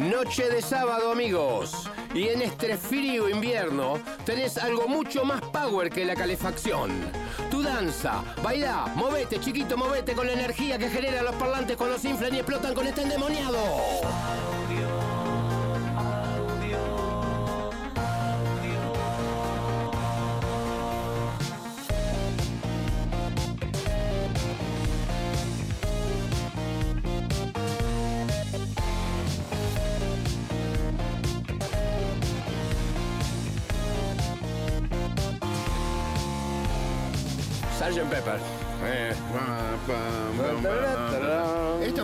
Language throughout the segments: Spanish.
Noche de sábado, amigos. Y en este frío invierno tenés algo mucho más power que la calefacción. Tu danza, baila, movete, chiquito, movete con la energía que generan los parlantes cuando se inflan y explotan con este endemoniado. Esta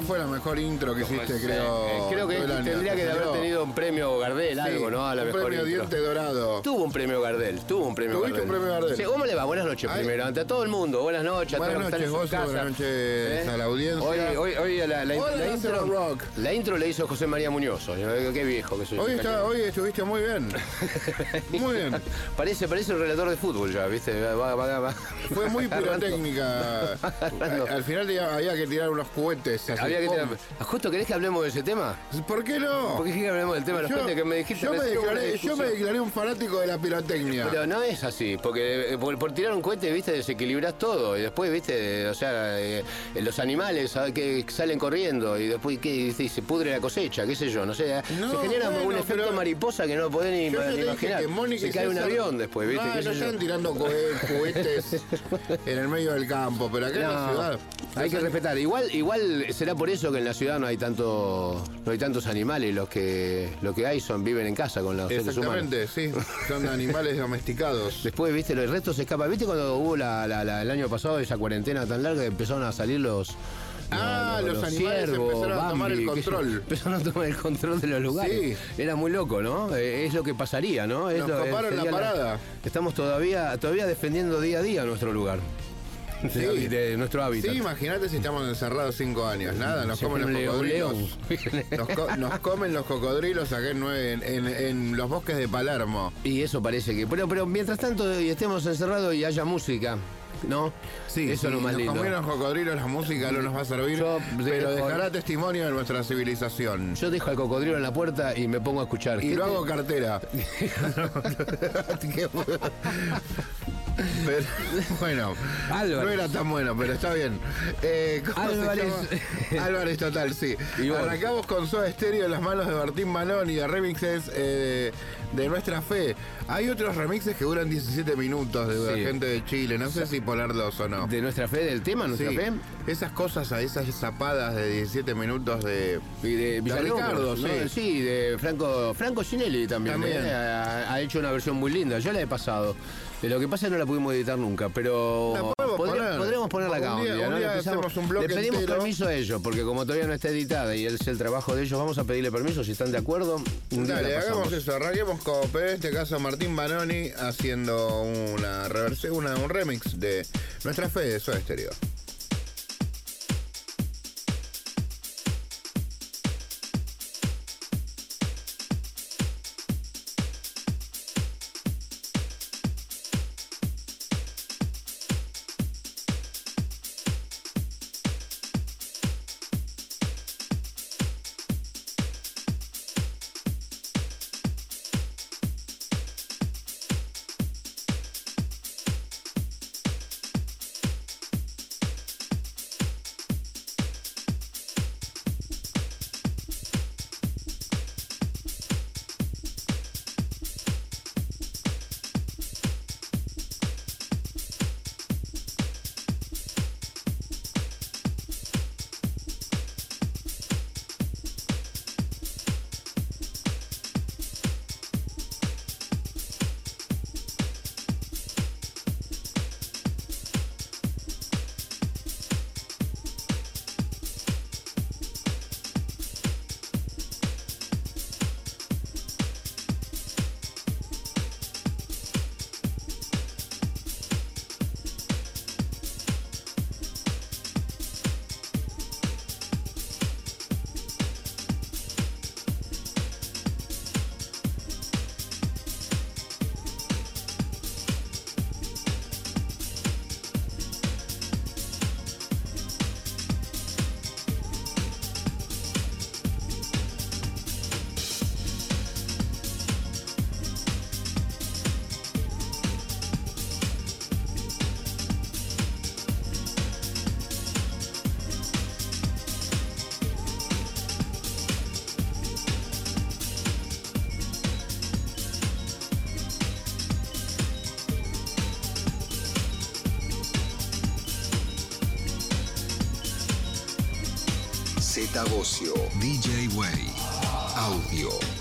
fue la mejor intro que hiciste, creo. Eh, creo que año. tendría que haber tenido un premio Gardel, algo, ¿no? A la un mejor premio intro. Diente Dorado. Tuvo un premio Gardel, tuvo un premio ¿Tuviste Gardel. un premio Gardel? Sí, ¿Cómo le va? Buenas noches Ay. primero, ante todo el mundo. Buenas noches a Buenas todos los que noches, casa. buenas noches ¿Eh? a la audiencia. Hoy, hoy, hoy la, a intro, rock. la intro le hizo José María Muñoz. Oye, Qué viejo que soy. Hoy, está- hoy estuviste muy bien. Muy bien. Parece, parece un relator de fútbol ya, ¿viste? Va, va, va. Fue muy pirotécnica. Agarrando. Al final había que tirar unos cohetes. así, Justo, ¿querés que hablemos de ese tema? ¿Por qué no? ¿Por qué querés que hablemos del tema de los Yo, cohetes que me dijiste? yo me declaré, yo discusión? me declaré un fanático de la pirotecnia. Pero no es así, porque eh, por, por tirar un cohete, viste, desequilibras todo. Y después, viste, o sea, eh, los animales ¿sabes? que salen corriendo y después ¿qué? Dice, se pudre la cosecha, qué sé yo, no sé. No, se genera bueno, un efecto mariposa que no podés ni, Yo imaginar. que se y cae un avión después, viste. No, qué no sé yo. están tirando cohe- cohetes en el medio del campo, pero acá en la No, ciudad. hay que respetar. Igual, igual será por eso que en la ciudad no hay tanto, no hay tantos animales. Los que, lo que hay son viven en casa con los seres humanos. Exactamente, sí. Son animales domesticados. Después, viste, el resto se escapa. ¿Viste cuando hubo la, la- la- el año pasado esa cuarentena tan larga que empezaron a salir los. Ah, los animales empezaron a tomar el control. Empezaron a tomar el control de los lugares. Era muy loco, ¿no? Eh, Es lo que pasaría, ¿no? Es Nos lo- sería la parada. Estamos todavía, todavía defendiendo día a día nuestro lugar. Sí. De, nuestro hábitat. Sí, imagínate si estamos encerrados cinco años. Nada, nos comen los cocodrilos. Nos, co- nos comen los cocodrilos acá en, en, en- en los bosques de Palermo. Y eso parece que. Pero, pero mientras tanto y estemos encerrados y haya música, ¿no? Sí, eso es lo más nos lindo. comieron cocodrilos, la música no nos va a servir, Yo pero dejo- dejará testimonio de nuestra civilización. Yo dejo al cocodrilo en la puerta y me pongo a escuchar. Y ¿Qué lo te- hago cartera. Pero, bueno, Álvarez. no era tan bueno, pero está bien. Eh, ¿cómo se Álvarez. llama? Álvarez total, sí. Y vos. Arrancamos con Soda Stereo en las manos de Martín Manón y de remixes eh, de Nuestra Fe. Hay otros remixes que duran 17 minutos de Sí. gente de Chile, no sé si ponerlos o no. De nuestra fe, del tema, nuestra Sí, fe. esas cosas, esas zapadas de 17 minutos de, Y de Villalobos, Ricardo, ¿no? sí. Sí, de Franco, Franco Cinelli también. También. ¿eh? Ha, ha hecho una versión muy linda. Yo la he pasado. Lo que pasa es que no la pudimos editar nunca, pero La podemos podría- poner. podremos ponerla acá Un día- un día, un ¿no? día Le empezamos- hacemos un bloque Le pedimos entero. permiso a ellos, porque como todavía no está editada y es el trabajo de ellos, vamos a pedirle permiso si están de acuerdo. Un Dale, hagamos eso, arranquemos con, en este caso Martín Banoni haciendo una reversión, una, un remix de Nuestra Fe de Soda Stereo. DJ Way, audio.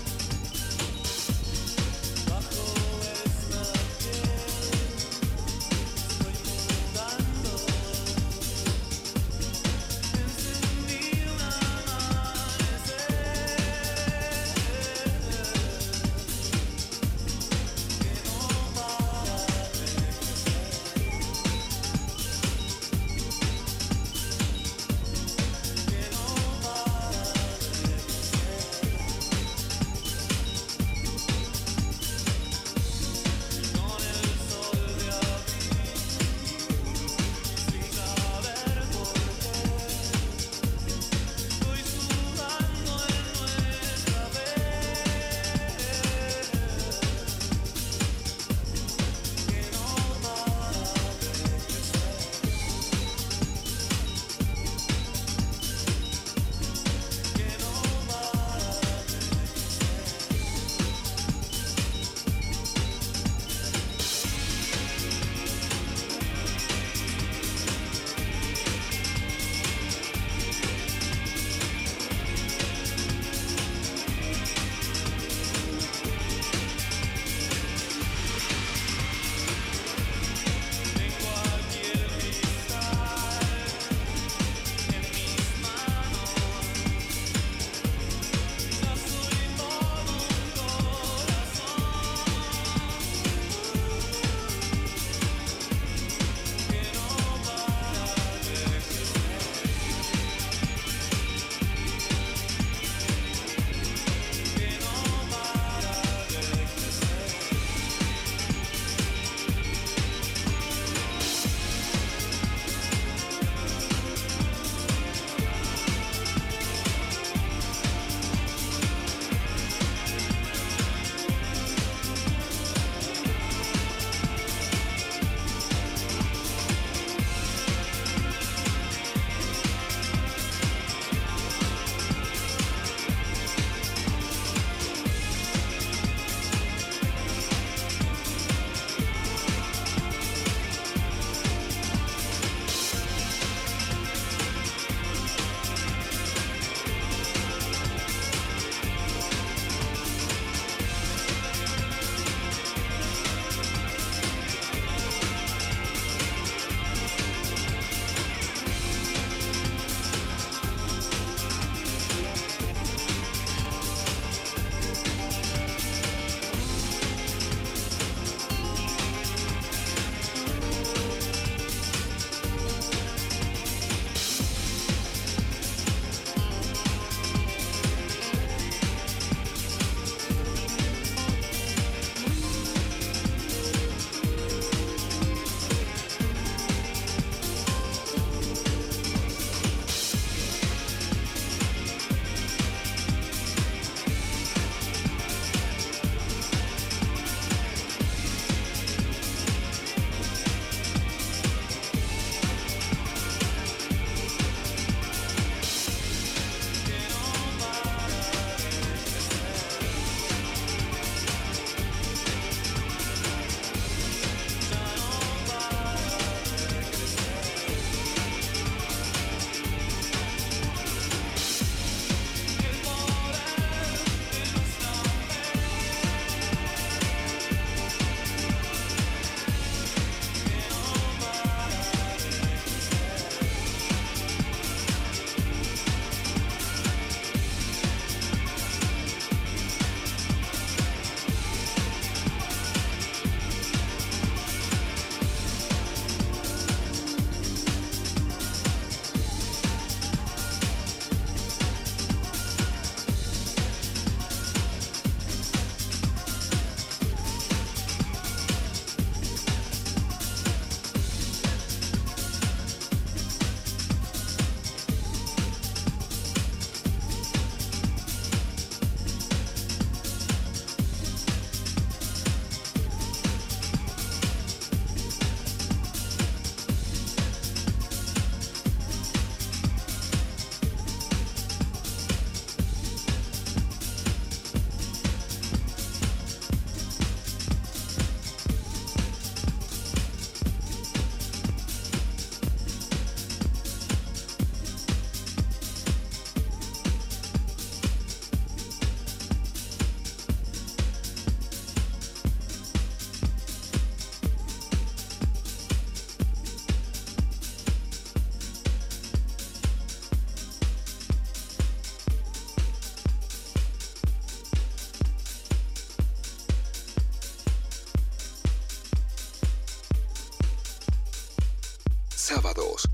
Sábados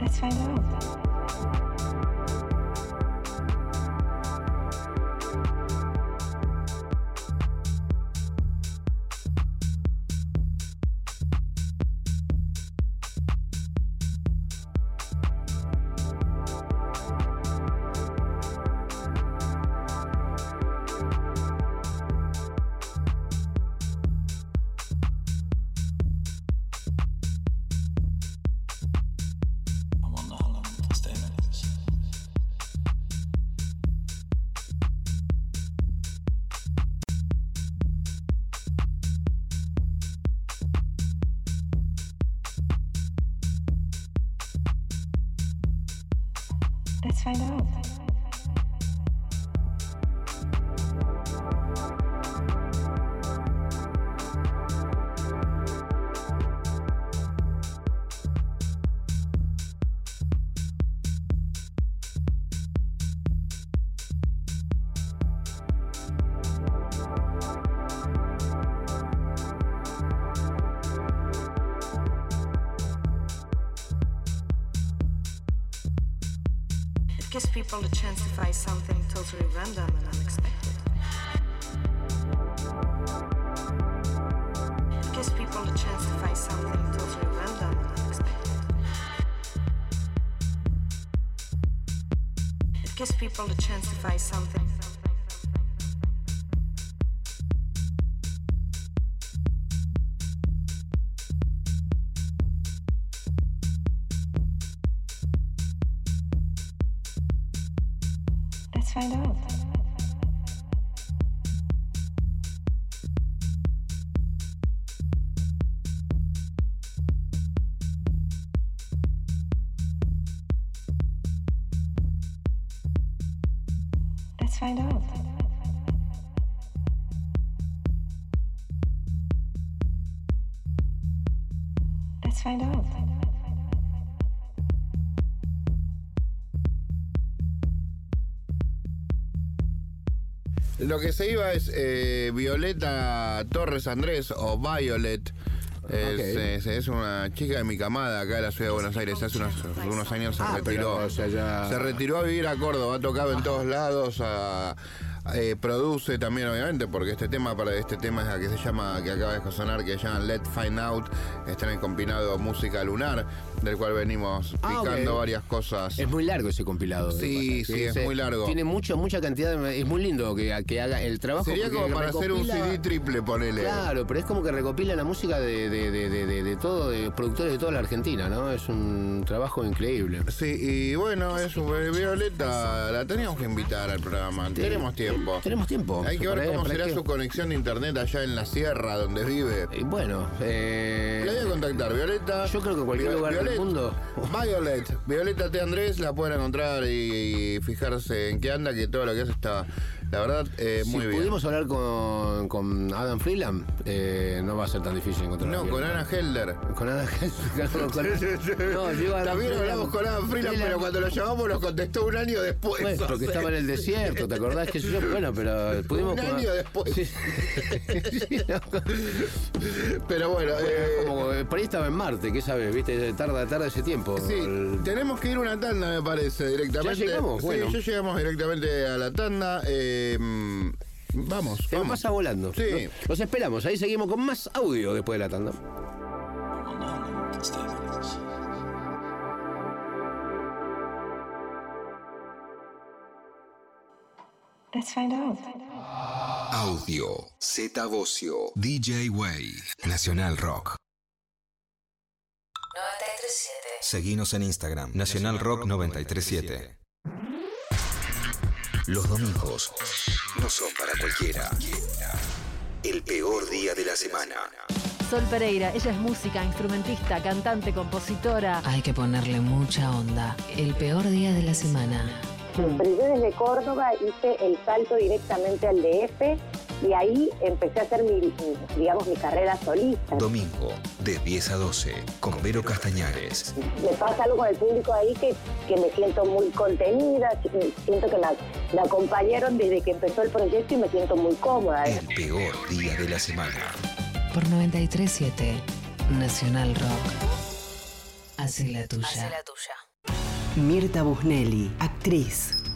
That's 5 out. People the chance to find something totally random and unexpected. It gives people the chance to find something totally random and unexpected. It gives people the chance to find something. Lo que se iba es eh, Violeta Torres Andrés o Violet. Es, Ok. es- es una chica de mi camada acá de la ciudad de Buenos Aires. Hace unos, unos años se Ah, retiró. pero, o sea, ya- Se retiró a vivir a Córdoba, ha tocado en todos lados, a- eh, produce también obviamente, porque este tema para este tema es la que se llama, que acaba de sonar, que se llama Let Find Out, está en el compilado Música Lunar, del cual venimos Ah, picando varias cosas. Es muy largo ese compilado. Sí, sí, es eh, muy largo. Tiene mucha, mucha cantidad. de- es muy lindo que, que haga el trabajo. Sería como para hacer un CD triple, ponele. Claro, pero es como que recopila la música de, de, de, de, todo, de productores de toda la Argentina, ¿no? Es un trabajo increíble. Sí, y bueno, es un- Violeta, la teníamos que invitar al programa. Tenemos tiempo. Tenemos tiempo. Hay que ver cómo será que- su conexión de internet allá en la sierra donde vive. Eh, Bueno, eh, La voy a contactar, Violeta. Yo creo que cualquier lugar del mundo. Violet, Violeta T. Andrés la pueden encontrar y, fijarse en qué anda, que todo lo que hace está La verdad, eh, Si muy bien. pudimos hablar con, con Adam Freeland, eh, no va a ser tan difícil encontrar No, con Ana Helder. Con Ana con- con- No, digo Adam También hablamos con Adam Freeland, pero cuando lo llamamos nos contestó un año después. Bueno, porque estaba en el desierto, ¿te acordás que yo? Bueno, pero pudimos. Un año después. Sí. Sí, no. Pero bueno, eh, Como eh, por ahí estaba en Marte, ¿qué sabes? ¿Viste? Tarda, tarda ese tiempo. Sí, El- tenemos que ir a una tanda, me parece, directamente. ¿Ya llegamos? Sí, Bueno. ya llegamos directamente a la tanda. eh, mm, vamos, Se vamos. pasa volando. Sí. ¿no? Los esperamos, ahí seguimos con más audio después de la tanda. Let's find out. Audio. Z Bocio. DJ Way. Nacional Rock. 937. Seguinos en Instagram, Nacional Rock 937. Los domingos no son para cualquiera. El peor día de la semana. Sol Pereira, ella es música, instrumentista, cantante, compositora. Hay que ponerle mucha onda. El peor día de la semana. Pero yo desde Córdoba hice el salto directamente al DF y ahí empecé a hacer mi, digamos, mi carrera solista. Domingo, de 10 a 12, con Vero Castañares. Me pasa algo con el público ahí que, que me siento muy contenida, si- siento que me, me acompañaron desde que empezó el proyecto y me siento muy cómoda. El peor día de la semana. Por 937. Nacional Rock. Hace la tuya. Mirta Busnelli, actriz.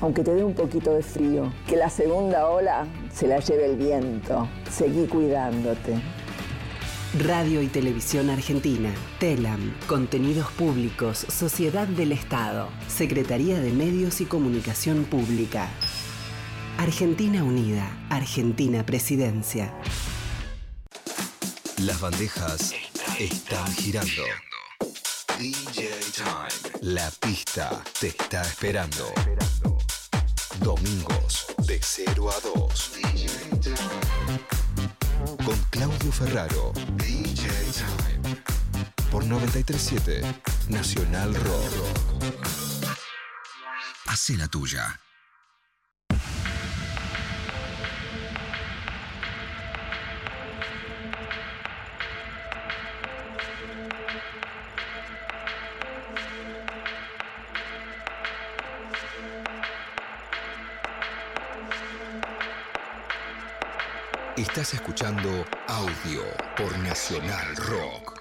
aunque te dé un poquito de frío. Que la segunda ola se la lleve el viento. Seguí cuidándote. Radio y Televisión Argentina. TELAM. Contenidos Públicos. Sociedad del Estado. Secretaría de Medios y Comunicación Pública. Argentina Unida. Argentina Presidencia. Las bandejas están girando. DJ Time. La pista te está esperando. Domingos de 0 a 2. Con Claudio Ferraro. DJ Time. Por 937 Nacional Rock. Hace la tuya. Estás escuchando audio por Nacional Rock.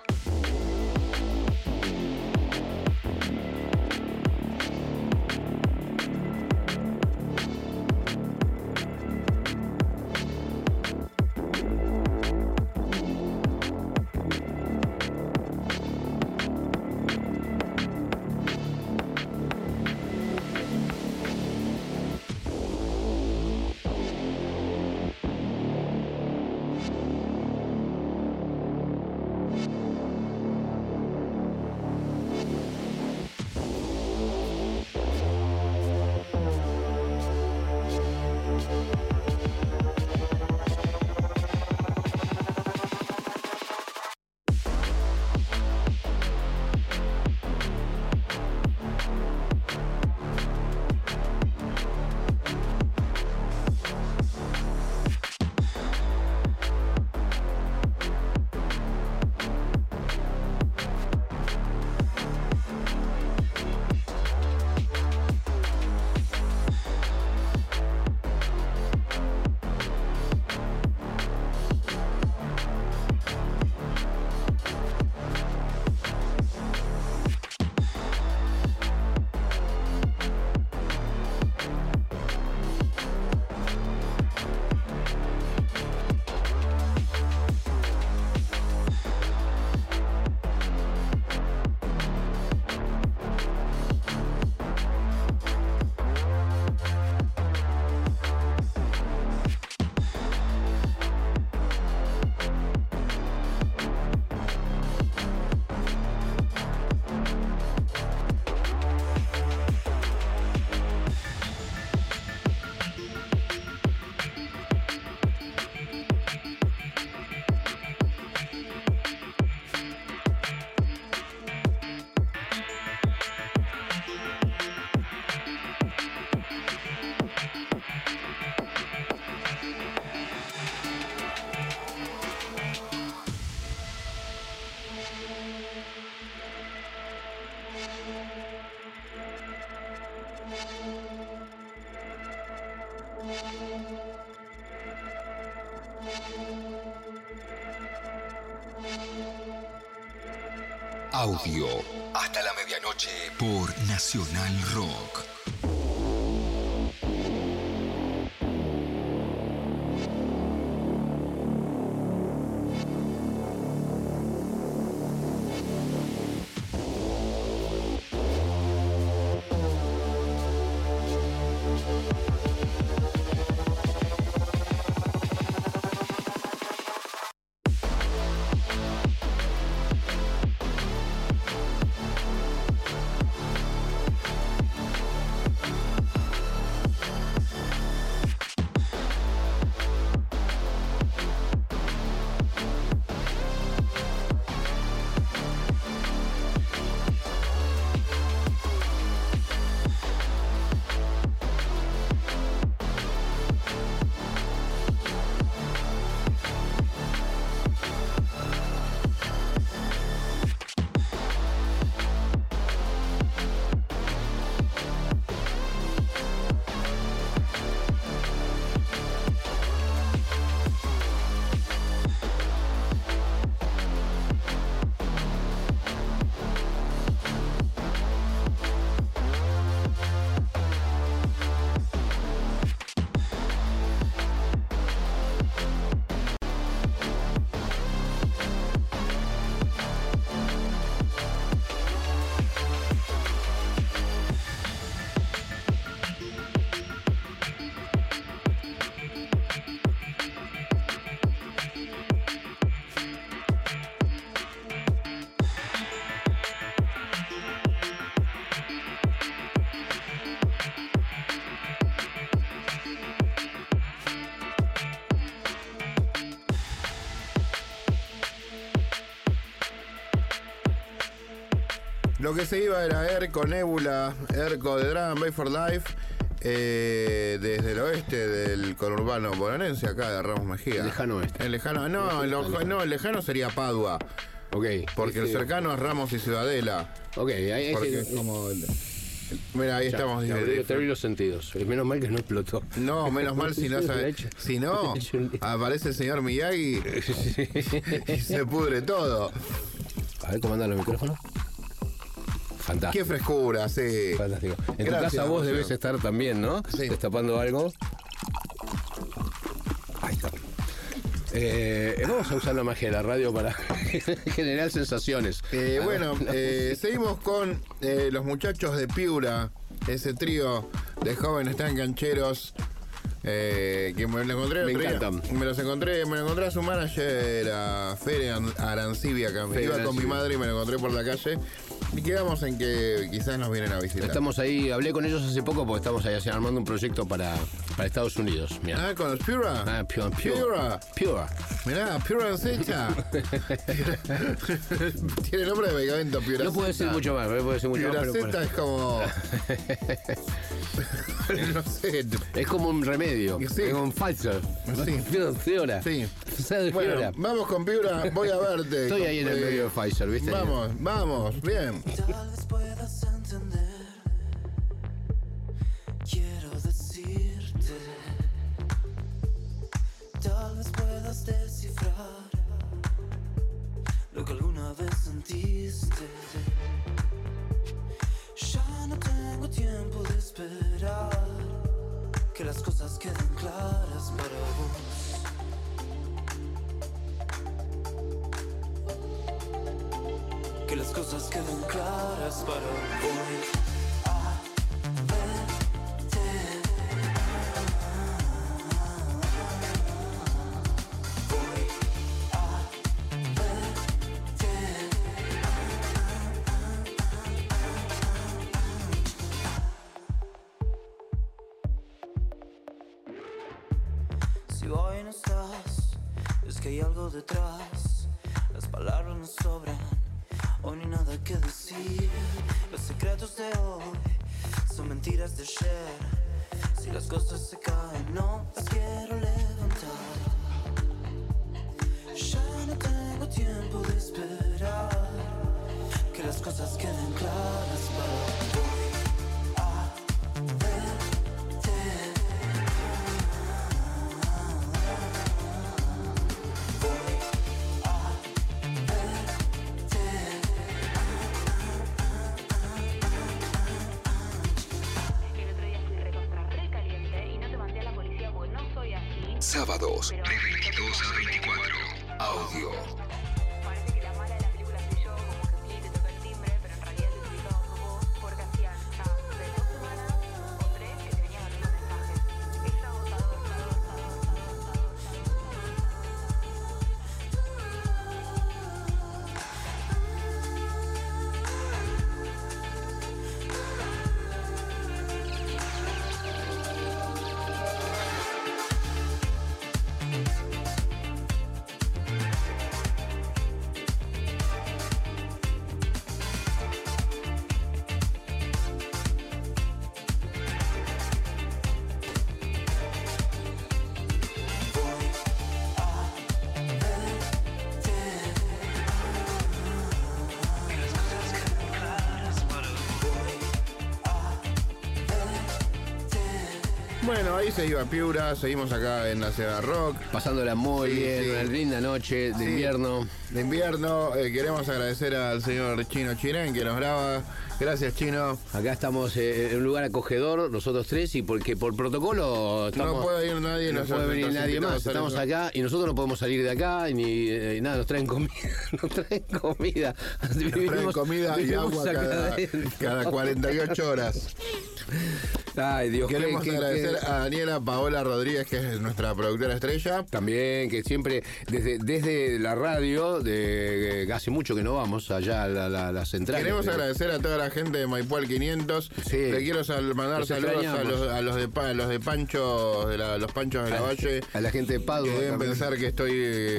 Nacional Rock. Lo que se iba era Erco, Nebula, Erco de Drum, Bay for Life, eh, desde el oeste del conurbano bonaerense, acá de Ramos Mejía. Lejano oeste. El lejano, no, el, ojo- no, el lejano sería Padua. Ok. Porque el cercano es Ramos y Ciudadela. Ok, ahí, sí- como. Mira, ahí Ya, estamos. te abrí- te abrí los sentidos. Eh, Menos mal que no explotó. No, menos mal si no sabe- Si no, aparece el señor Miyagi y se pudre todo. A ver cómo andan los micrófonos. Fantástico. Qué frescura, sí. Fantástico. En tu Gracias, casa vos debes estar también, ¿no? Sí. Destapando algo. Ahí está. Eh, vamos a usar la magia de la radio para generar sensaciones. Eh, Ah, bueno, no, eh, seguimos con los muchachos de Piura, ese trío de jóvenes tan cancheros. Eh, que me lo encontré Me encantan. Los encontré, me lo encontré a su manager, a Fere An- Arancibia, que Fere iba con mi madre y me lo encontré por la calle. Y quedamos en que quizás nos vienen a visitar. Estamos ahí, hablé con ellos hace poco porque estamos ahí así armando un proyecto para, para Estados Unidos. Mirá. Ah, con los Pura. Ah. Pure. Pura. Pure. Mirá, Pura Secha. Tiene nombre de medicamento, Pura No puedo decir mucho más, no puedo decir mucho más. pero Puraceta bueno. es como. no sé. Es como un remedio. Sí. Es como un falso. Sí. Sí. Bueno, vamos con Piura, voy a verte. Estoy ahí en el medio de Pfizer, ¿viste? Vamos, vamos, bien. Tal vez puedas entender. Quiero decirte. Tal vez puedas descifrar lo que alguna vez sentiste. Ya no tengo tiempo de esperar que las cosas queden claras para vos. que las cosas queden claras para hoy. Hoy no estás, es que hay algo detrás. Las palabras no sobran, hoy hay nada que decir. Los secretos de hoy son mentiras de ayer. Si las cosas se caen, no las quiero levantar. Ya no tengo tiempo de esperar que las cosas queden claras para Sábados, de Se iba Piura, seguimos acá en la Ciudad Rock. Pasándola muy Sí, bien, sí. una linda noche de Sí. invierno. De invierno, eh, queremos agradecer al señor Chino Chirén que nos graba. Gracias, Chino. Acá estamos eh, en un lugar acogedor, nosotros tres, y porque por protocolo estamos- no puede ir nadie, no puede venir nadie más. Estamos acá y nosotros no podemos salir de acá y ni eh, nada, nos traen comida, nos traen comida. Nos traen comida y agua cada, cada 48 horas. Ay, Dios Queremos agradecer a Daniela Paola Rodríguez, que es nuestra productora estrella. También, que siempre, desde, desde la radio, de, que hace mucho que no vamos allá a la, la, la central. Queremos de- agradecer a toda la gente de Maipú 500. Sí. Le quiero sal- mandar Los saludos a los, a los de Pa- a los de Pancho, de la- los Panchos de la A- Valle. a la gente de Padua Que deben pensar que estoy,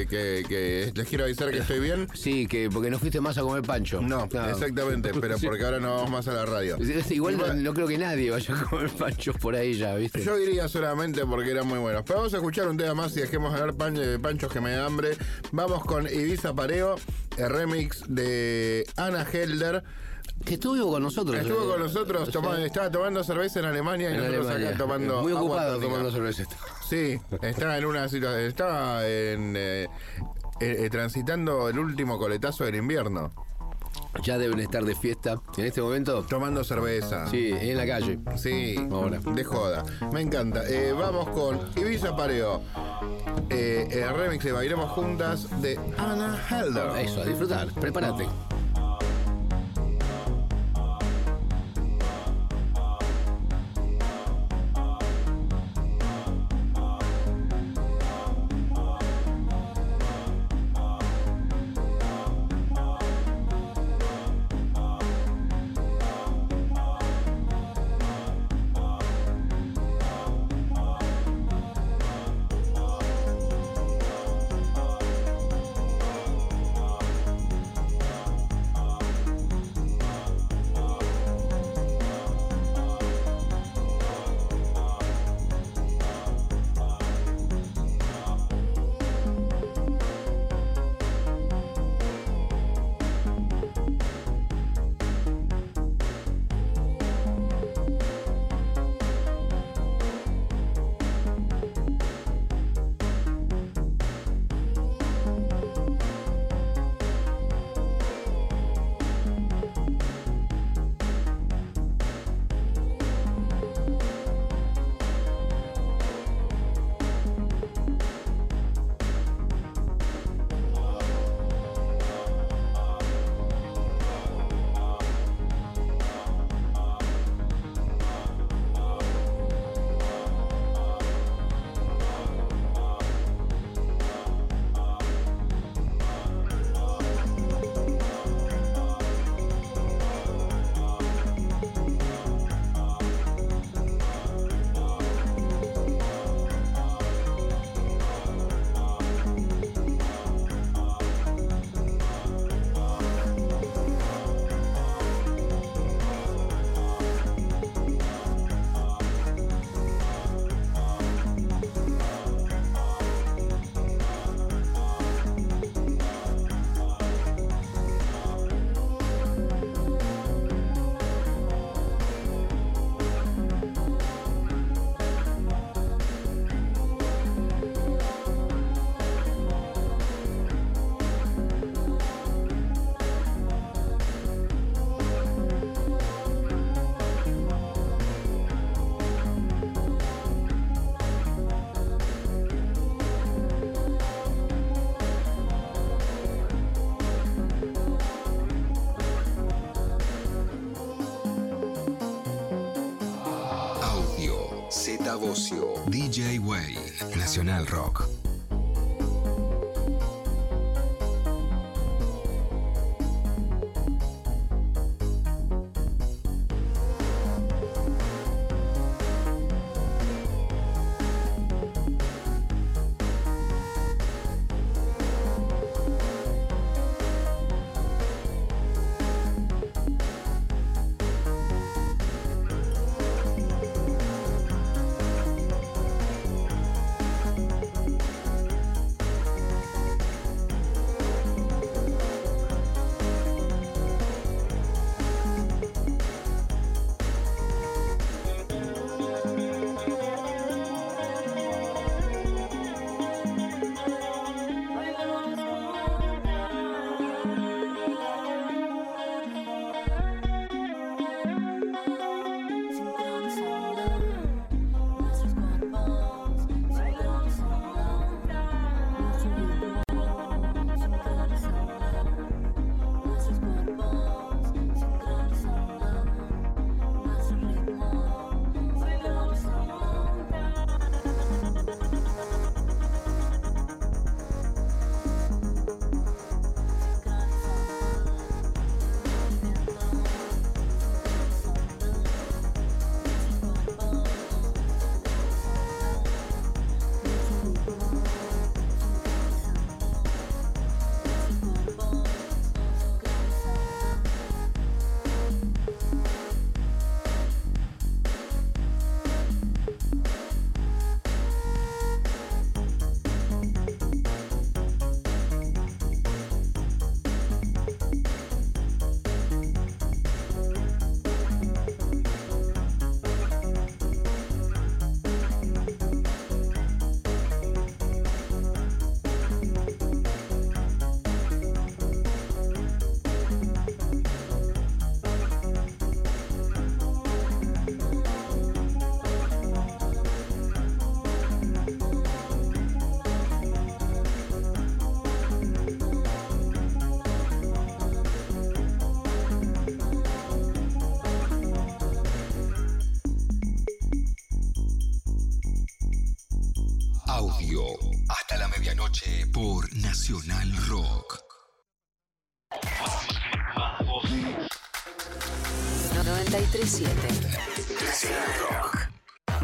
que, les quiero avisar que estoy bien. Sí, que porque no fuiste más a comer pancho. No, Claro. exactamente, pero porque ahora no vamos más a la radio. Igual no, no creo que nadie vaya a comer panchos por ahí ya, ¿viste? Yo iría solamente porque eran muy buenos. Pero vamos a escuchar un tema más y dejemos de hablar pan- de panchos que me da hambre. Vamos con Ibiza Pareo, el remix de Ana Helder. Que estuvo con nosotros. Estuvo eh, con nosotros, sí. toma- estaba tomando cerveza en Alemania y En nosotros Alemania. acá tomando. Muy ocupado tomando cerveza. Sí, estaba en una situación. Estaba en. eh, eh, eh, transitando el último coletazo del invierno. Ya deben estar de fiesta en este momento. Tomando cerveza. Sí, en la calle. Sí, Ahora. de joda. Me encanta. Eh, vamos con Ibiza Pareo. Eh, el remix de Bailemos Juntas de Ana Helder. Eso, a disfrutar. Prepárate. Nacional Rock.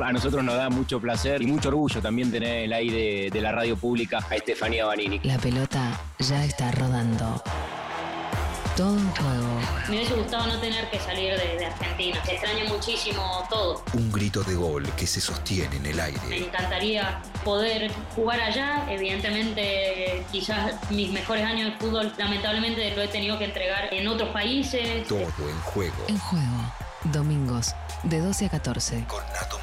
A nosotros nos da mucho placer y mucho orgullo también tener el aire de la radio pública a Estefanía Banini. La pelota ya está rodando. Todo en juego. Me hubiese gustado no tener que salir de, de Argentina. Extraño muchísimo todo. Un grito de gol que se sostiene en el Me aire. encantaría poder jugar allá. Evidentemente, quizás mis mejores años de fútbol, lamentablemente, lo he tenido que entregar en otros países. Todo en juego. En juego. Domingos, de 12 a 14. Con Nato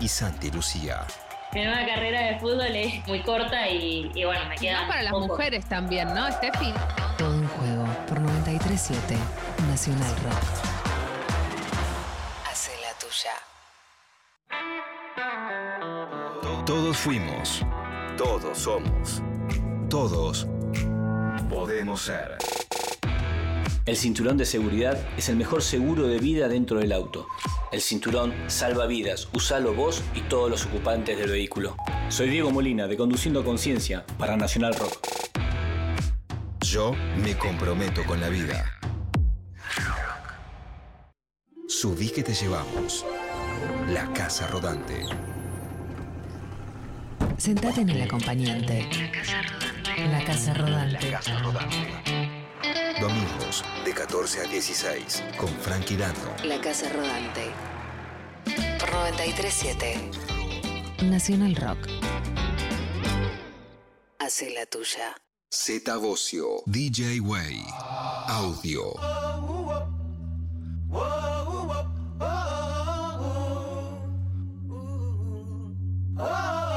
y Santi Lucía. Mi nueva carrera de fútbol es muy corta y, y bueno, me queda. No para las mujeres también, ¿no, Steffi? Todo en juego por 937 Nacional Rock. Hace la tuya. Todos fuimos. Todos somos. Todos podemos ser. El cinturón de seguridad es el mejor seguro de vida dentro del auto. El cinturón salva vidas, usalo vos y todos los ocupantes del vehículo. Soy Diego Molina de Conduciendo a Conciencia para Nacional Rock. Yo me comprometo con la vida. Subí que te llevamos. La casa rodante. Sentate en el acompañante. La casa rodante. La casa rodante. Domingos, de 14 a 16, con Frankie Dando. La Casa Rodante. 93.7. Nacional Rock. Hace la tuya. Z Bocio, DJ Way. Audio. Oh!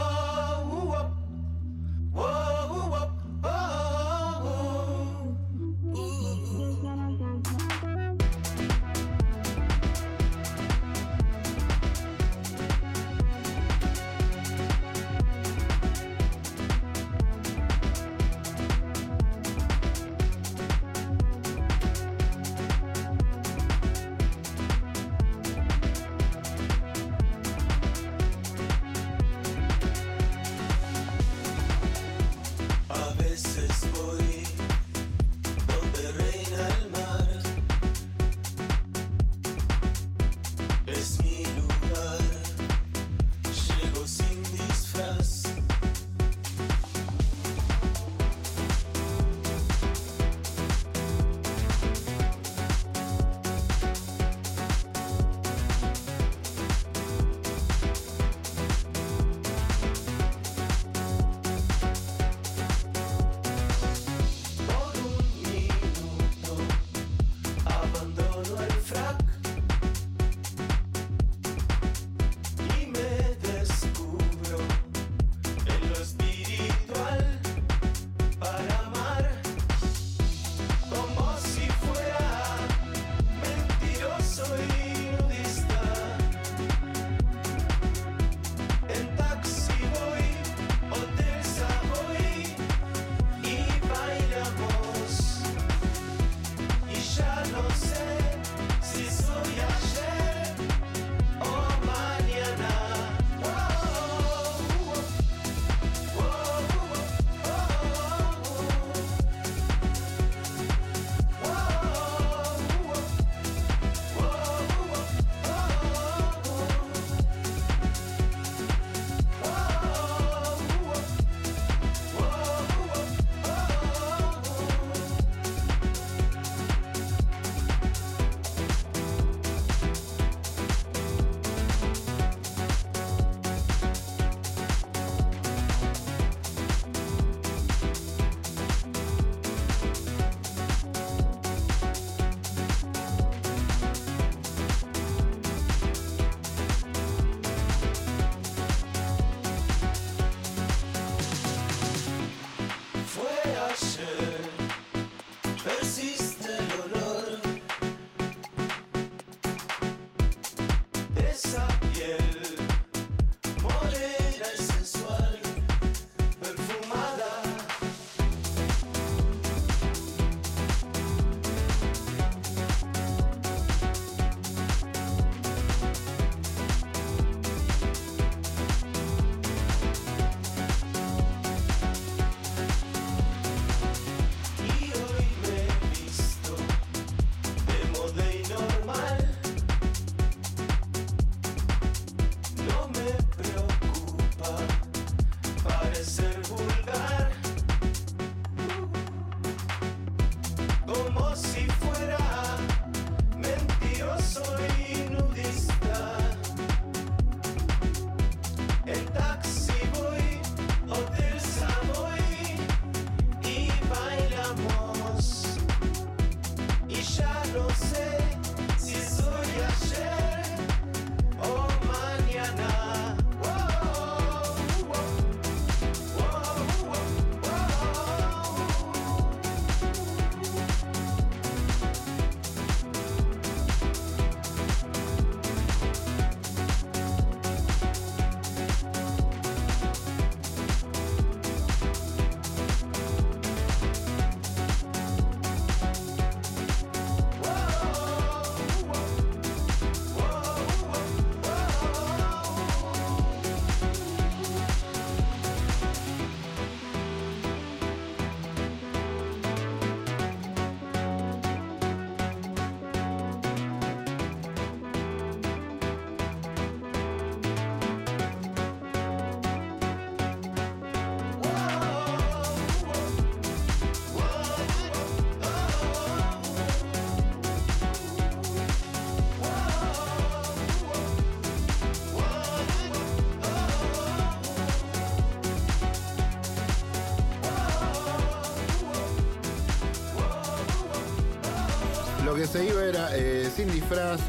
Se iba era eh, sin disfraz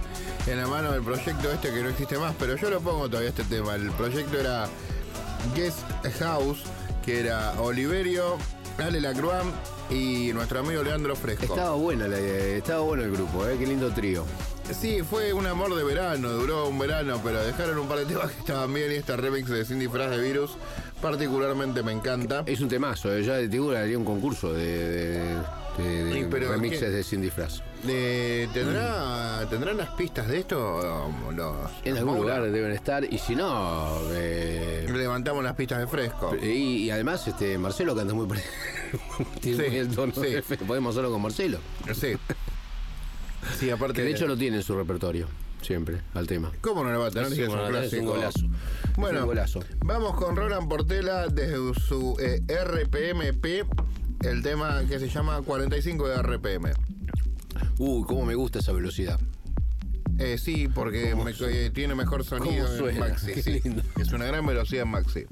en la mano del proyecto este que no existe más, pero yo lo pongo todavía este tema. El proyecto era Guest House, que era Oliverio, Ale Lacroix y nuestro amigo Leandro Fresco. Estaba buena la, estaba bueno el grupo, ¿eh? qué lindo trío. Sí, fue un amor de verano, duró un verano, pero dejaron un par de temas que estaban bien y este remix de Sin Disfraz de Virus particularmente me encanta. Es un temazo, eh, ya te digo, haría un concurso de, de- de- de Sí, pero remixes de Sin Disfraz. Eh, ¿tendrá, ¿Tendrán las pistas de esto? los- En algún Moura? lugar deben estar, y si no... eh, Levantamos las pistas de fresco. y, y además, este Marcelo canta muy... Tiene Sí, el tono sí. de fe. Podemos hacerlo con Marcelo. Sí. Sí, aparte. Que de hecho lo tiene en su repertorio, siempre, al tema. ¿Cómo no lo va a tener? Sí, Si es cómo un es golazo. Bueno, Es un golazo. vamos con Roland Portela desde su eh, RPMP, el tema que se llama 45 de RPM. Uy, cómo me gusta esa velocidad. Eh, sí, porque me- tiene mejor sonido ¿Cómo en? Maxi. Sí. Es una gran velocidad en Maxi.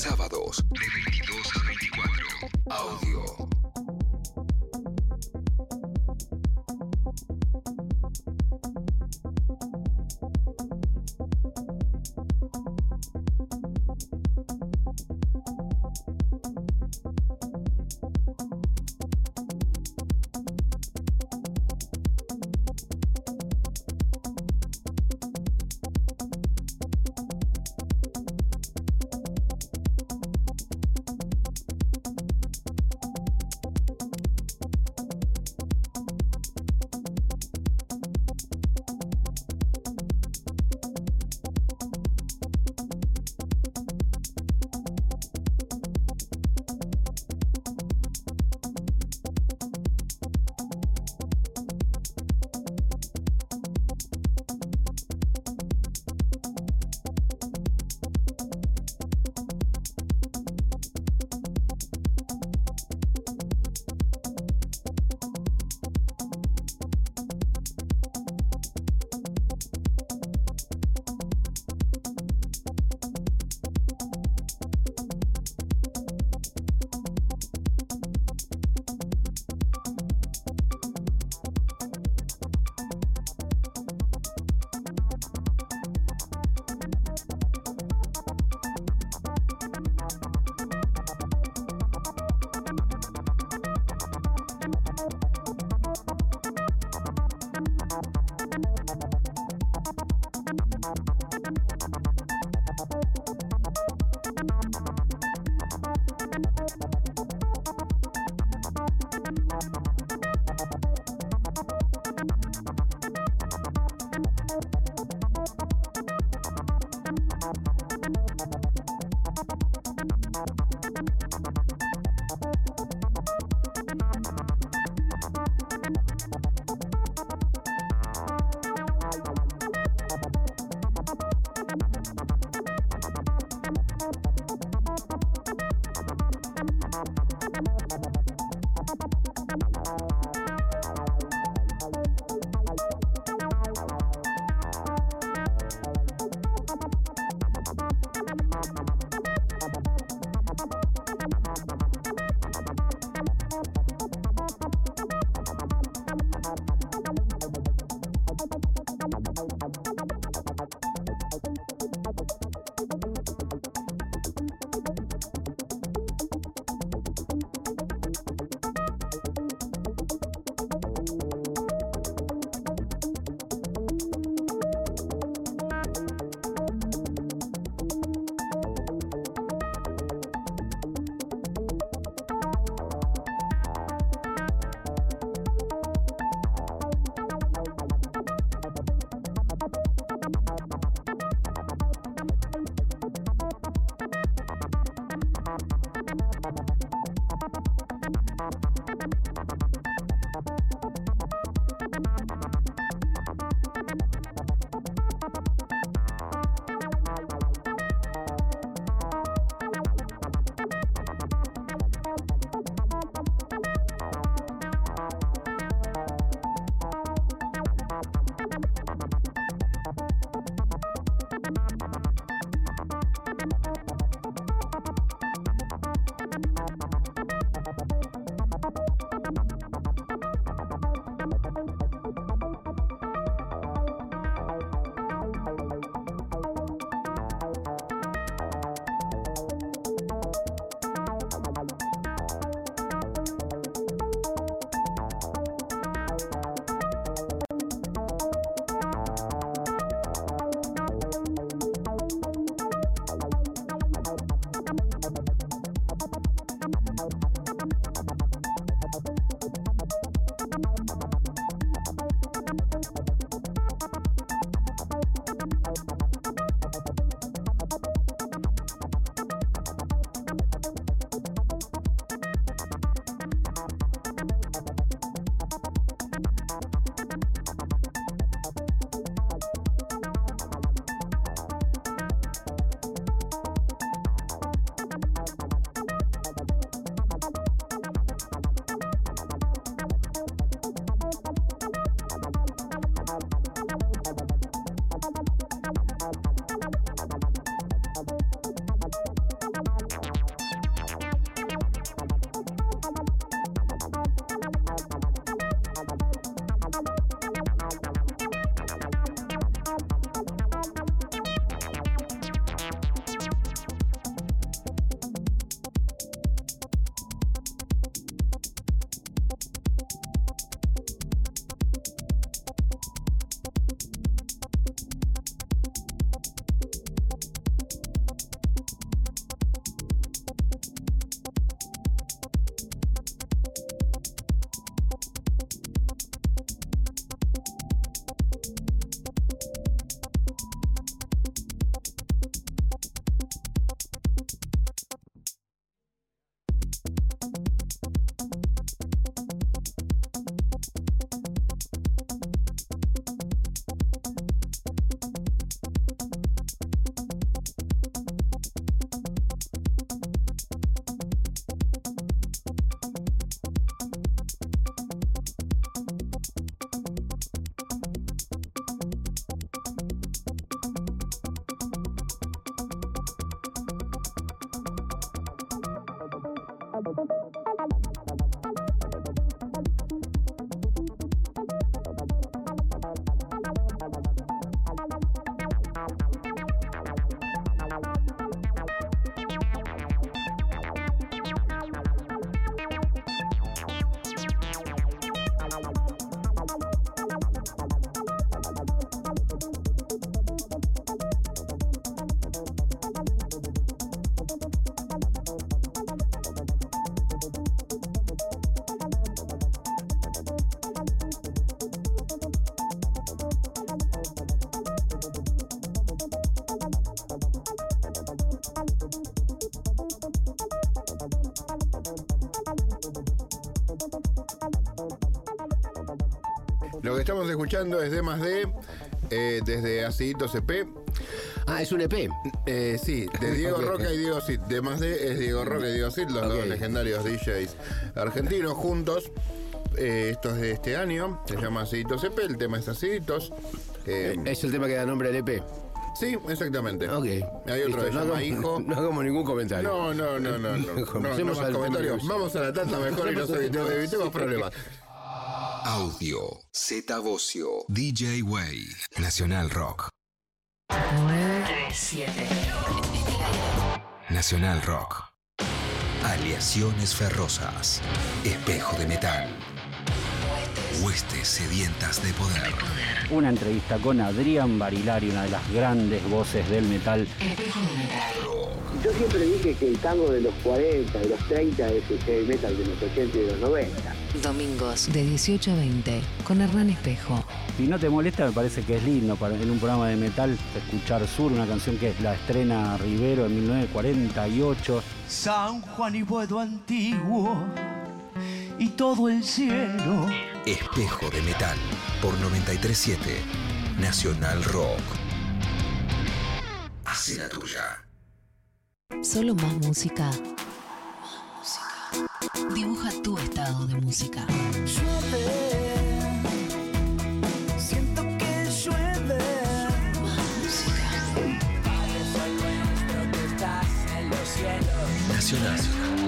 Sábados de 22 a 24. Audio. Lo que estamos escuchando es D más D, eh, desde Acidito CP. Ah, es un EP. Eh, sí, de Diego Ok, ok. Roca y Diego Cid. D más D es Diego Roca y Diego Cid, los dos legendarios DJs argentinos juntos. Eh, esto es de este año, se llama Acidito CP, el tema es Aciditos. Eh, Es el tema que da nombre al EP. sí, exactamente. Ok. Hay otro que no llama Hijo. No hagamos ningún comentario. No, no, no, no, no. no, no más comentarios. de- Vamos a la tanda mejor y nos evitemos problemas. Audio, Z Bocio, DJ Way, Nacional Rock. 937. Nacional Rock. Aleaciones ferrosas. Espejo de metal. Huestes sedientas de poder. Una entrevista con Adrián Barilari, una de las grandes voces del metal. Yo siempre dije que el tango de los 40, de los 30 es el metal de los 80 y de los 90. Domingos de 18 a 20 con Hernán Espejo. Si no te molesta, me parece que es lindo para, en un programa de metal escuchar Sur, una canción que la estrena Rivero en 1948. San Juan y Buedo antiguo y todo el cielo. Espejo de metal. Por 937. Nacional Rock. Hace la tuya. Solo más música. Música. Dibuja tu estado de música. Siento que llueve. Nacional. Nacional.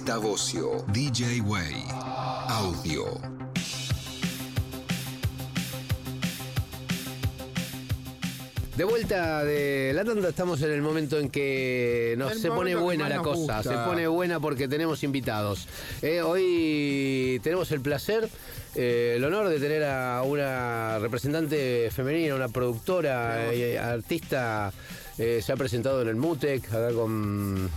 Z Bocio, DJ Way, Audio. De vuelta de la tanda estamos en el momento en que nos, El se pone buena la cosa, gusta. se pone buena porque tenemos invitados. Eh, hoy tenemos el placer, eh, el honor de tener a una representante femenina, una productora, eh, artista, eh, se ha presentado en el MUTEC, acá con...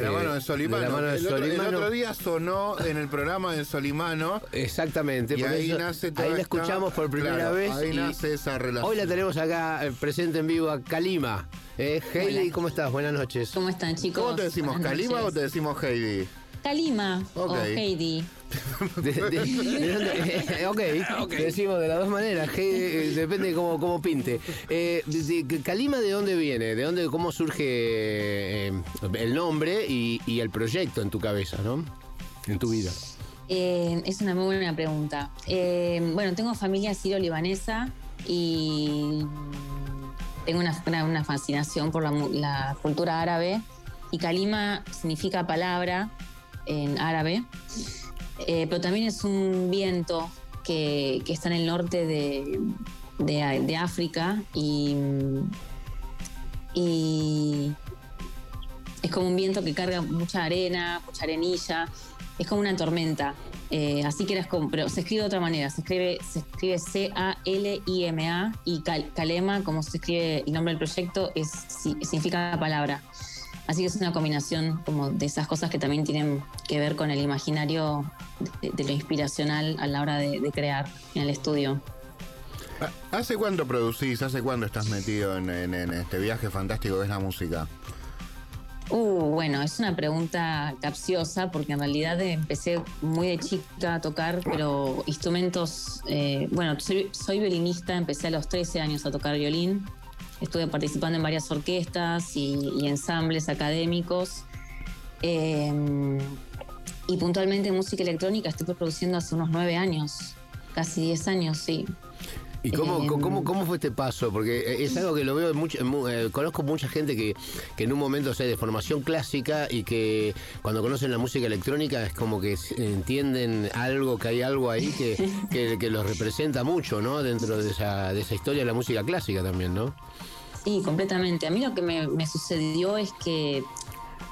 De la eh, mano de Solimano. de la mano de el, otro, el Solimano. otro día sonó en el programa de Solimano. Exactamente, Y ahí eso- nace toda ahí la escuchamos por primera claro, vez. Ahí y nace esa relación. Hoy la tenemos acá eh, presente en vivo a Kalima. Eh, Hailey, Hola. ¿cómo estás? Buenas noches. ¿Cómo están, chicos? ¿Cómo te decimos, Buenas Kalima noches. o te decimos Heidi? Kalima Ok. o Heidi. De- de- de dónde- eh, ok, te decimos de las dos maneras, que, eh, depende de cómo, cómo pinte. Eh, de- de- ¿Kalima de dónde viene? ¿De dónde, cómo surge eh, el nombre y, y el proyecto en tu cabeza, ¿no? En tu vida. Eh, es una muy buena pregunta. Eh, bueno, tengo familia siro-libanesa y tengo una, una- una fascinación por la cultura árabe. Y Kalima significa palabra en árabe, Eh, pero también es un viento que, está en el norte de, de- África y, es como un viento que carga mucha arena, mucha arenilla, es como una tormenta. Eh, así que era como, se escribe de otra manera, se escribe, se escribe C-A-L-I-M-A y Calema, como se escribe el nombre del proyecto, es, si- significa palabra. Así que es una combinación como de esas cosas que también tienen que ver con el imaginario de, de lo inspiracional a la hora de, de crear en el estudio. ¿Hace cuánto producís? ¿Hace cuánto estás metido en, en- en este viaje fantástico que es la música? Uh, bueno, es una pregunta capciosa porque en realidad empecé muy de chica a tocar, pero instrumentos, eh, bueno, soy, soy violinista, empecé a los 13 años a tocar violín Estuve participando en varias orquestas y, y ensambles académicos. Eh, y puntualmente música electrónica estoy produciendo hace unos nueve años, casi diez años, sí. ¿Y cómo, Eh, cómo, cómo fue este paso? Porque es algo que lo veo en mucho, en eh, conozco mucha gente que, que en un momento o sea, de formación clásica y que cuando conocen la música electrónica es como que entienden algo, que hay algo ahí que, que, que los representa mucho, ¿no? Dentro de esa, de esa historia de la música clásica también, ¿no? Sí, completamente. A mí lo que me, me sucedió es que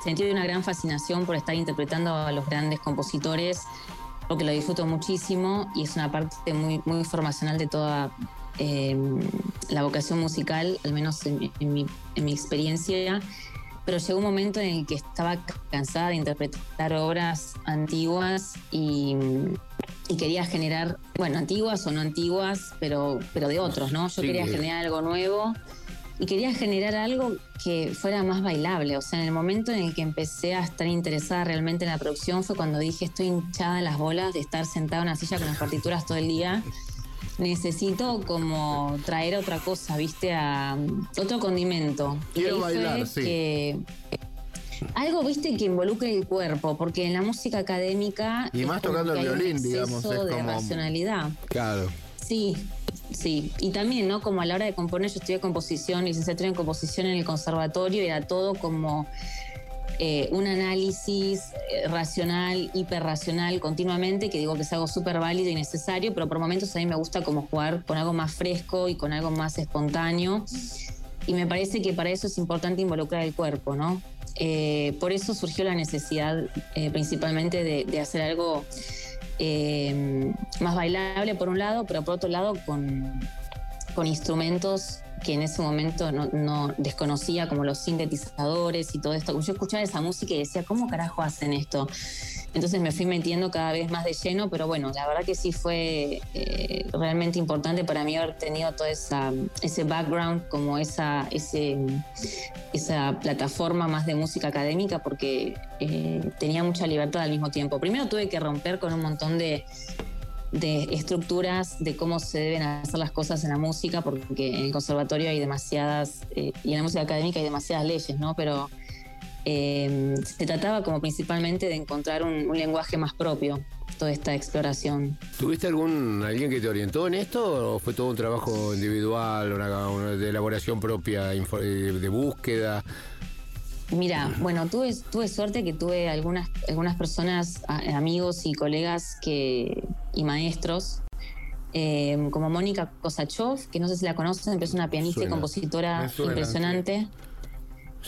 sentí una gran fascinación por estar interpretando a los grandes compositores, porque lo disfruto muchísimo y es una parte muy, muy formacional de toda eh, la vocación musical, al menos en, en mi, en mi experiencia. Pero llegó un momento en el que estaba cansada de interpretar obras antiguas y, y quería generar, bueno, antiguas o no antiguas, pero, pero de otros, ¿no? Yo Sí, quería que- generar algo nuevo y quería generar algo que fuera más bailable. O sea, en el momento en el que empecé a estar interesada realmente en la producción fue cuando dije estoy hinchada en las bolas de estar sentada en una silla con las partituras todo el día. Necesito como traer otra cosa, viste, a otro condimento. Quiero bailar, sí. que- algo, viste, que involucre el cuerpo, porque en la música académica. Y más tocando el violín, digamos, es de como- racionalidad. Claro. Sí, sí. Y también, ¿no? Como a la hora de componer, yo estudié composición, licenciatura en composición en el conservatorio, era todo como eh, un análisis eh, racional, hiperracional continuamente, que digo que es algo súper válido y necesario, pero por momentos a mí me gusta como jugar con algo más fresco y con algo más espontáneo. Y me parece que para eso es importante involucrar el cuerpo, ¿no? Eh, por eso surgió la necesidad principalmente de, de hacer algo eh, más bailable por un lado, pero por otro lado con, con instrumentos que en ese momento no, no desconocía, como los sintetizadores y todo esto. Yo escuchaba esa música y decía, ¿cómo carajo hacen esto? Entonces me fui metiendo cada vez más de lleno, pero bueno, la verdad que sí fue eh, realmente importante para mí haber tenido todo esa, ese background, como esa, ese, esa plataforma más de música académica, porque eh, tenía mucha libertad al mismo tiempo. Primero tuve que romper con un montón de, de estructuras de cómo se deben hacer las cosas en la música, porque en el conservatorio hay demasiadas, eh, y en la música académica hay demasiadas leyes, ¿no? Pero eh, se trataba como principalmente de encontrar un, lenguaje más propio, toda esta exploración. ¿Tuviste algún alguien que te orientó en esto o fue todo un trabajo individual, una, de elaboración propia, eh, de búsqueda? Mira, bueno, tuve, tuve suerte que tuve algunas, algunas personas, a- amigos y colegas que, y maestros, eh, como Mónica Kosachov, que no sé si la conocen, pero es una pianista y compositora suena, impresionante.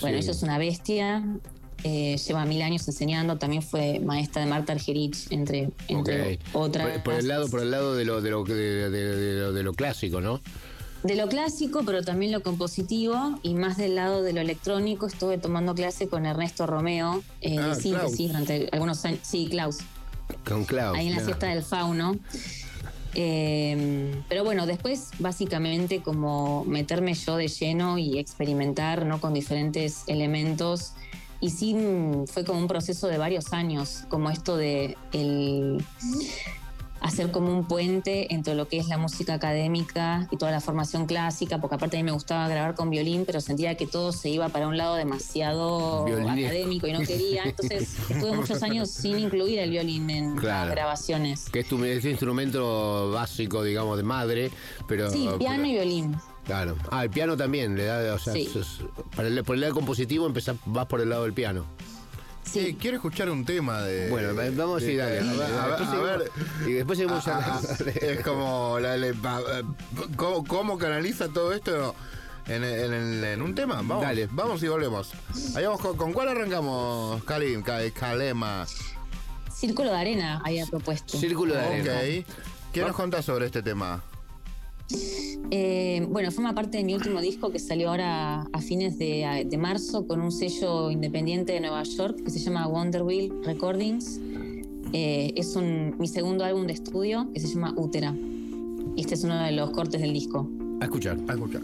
Bueno, ella es una bestia, eh, lleva mil años enseñando, también fue maestra de Marta Argerich, entre, entre otras. Por, por el lado, por el lado de lo, de lo, de, de- de lo, de lo clásico, ¿no? De lo clásico, pero también lo compositivo, y más del lado de lo electrónico, estuve tomando clase con Ernesto Romeo, eh, Ah, de síntesis durante algunos años. Sí, Klaus, Con Klaus. ahí en la fiesta del fauno. Eh, pero bueno, después básicamente como meterme yo de lleno y experimentar ¿no? con diferentes elementos. Y sí fue como un proceso de varios años, como esto de el hacer como un puente entre lo que es la música académica y toda la formación clásica, porque aparte a mí me gustaba grabar con violín, pero sentía que todo se iba para un lado demasiado Violinesco. académico y no quería. Entonces estuve muchos años sin incluir el violín en Claro. las grabaciones. Que es tu es tu instrumento básico, digamos, de madre, pero... Sí, piano y violín. Claro. Ah, el piano también, le da, o sea, Sí. sos- para el- por el lado compositivo empezás, vas por el lado del piano. Sí, quiero escuchar un tema de. Bueno, va- vamos a ir, a ver, a ver, a ver. y después seguimos Ah, charlando. ah, Es como. la- le- pa- eh, ¿cómo, cómo canaliza todo esto en, en- en- en un tema? Vamos, Dale. vamos y volvemos. Ahí vamos, ¿con, con cuál arrancamos, Kalim? Ka- Kalema. Círculo de arena había propuesto. Círculo de arena. Ok. ¿Qué nos contás sobre este tema? Eh, bueno, forma parte de mi último disco que salió ahora a fines de, marzo con un sello independiente de Nueva York que se llama Wonder Wheel Recordings. Eh, es un- mi segundo álbum de estudio que se llama Útera. Este es uno de los cortes del disco. A escuchar. A escuchar.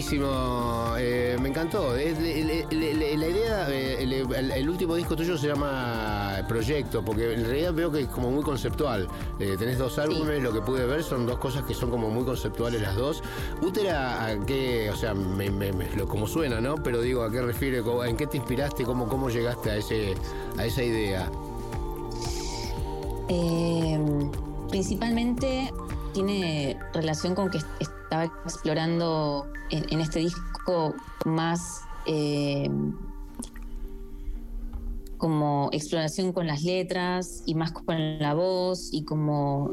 Buenísimo, eh, me encantó. Es- le- le- le- le- la idea, eh, el, el- el último disco tuyo se llama Proyecto, porque en realidad veo que es como muy conceptual. Eh, tenés dos álbumes, lo que pude ver son dos cosas que son como muy conceptuales las dos. Útera, ¿a qué? O sea, me, me- como suena, ¿no? Pero digo, ¿a qué refiere? ¿Cómo- ¿En qué te inspiraste? ¿Cómo, cómo llegaste a, ese, a esa idea? Eh, principalmente tiene relación con que explorando en, en este disco más eh, como exploración con las letras y más con la voz y como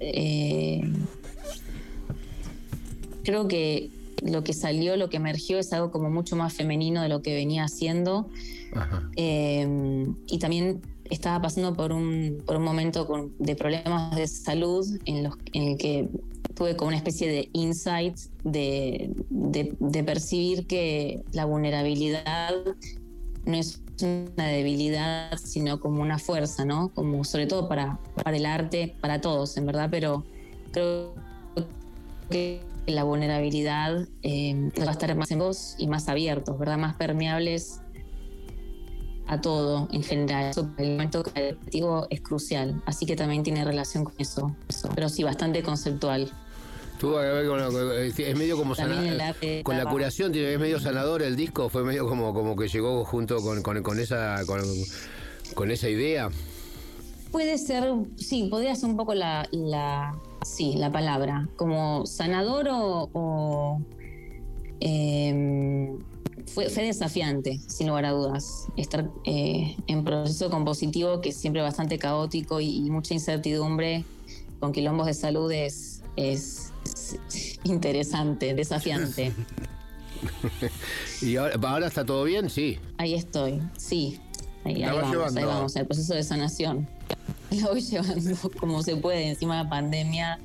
eh, creo que lo que salió, lo que emergió es algo como mucho más femenino de lo que venía haciendo. Eh, y también estaba pasando por un, por un momento con- de problemas de salud en, los, en el que tuve como una especie de insight de, de- percibir que la vulnerabilidad no es una debilidad, sino como una fuerza, ¿no? Como sobre todo para, para el arte, para todos, en verdad, pero creo que la vulnerabilidad eh, va a estar más en vos y más abiertos, ¿verdad? Más permeables a todo en general. Eso, El momento creativo es crucial, así que también tiene relación con eso. Pero sí, bastante conceptual. Tuvo que ver con lo- es medio como sana- arte con la curación, tiene- es medio sanador el disco, fue medio como, como que llegó junto con, con- con esa con, con esa idea. Puede ser, sí, podría ser un poco la, la sí, la palabra, como sanador o, o, eh, fue, fue desafiante, sin lugar a dudas, estar eh, en proceso compositivo que es siempre bastante caótico y, y mucha incertidumbre con quilombos de salud es, es- es interesante, desafiante. y ahora, ahora está todo bien, sí. Ahí estoy, sí. Ahí, vamos, llevando. ahí vamos, el proceso de sanación. Lo voy llevando como se puede, encima de la pandemia.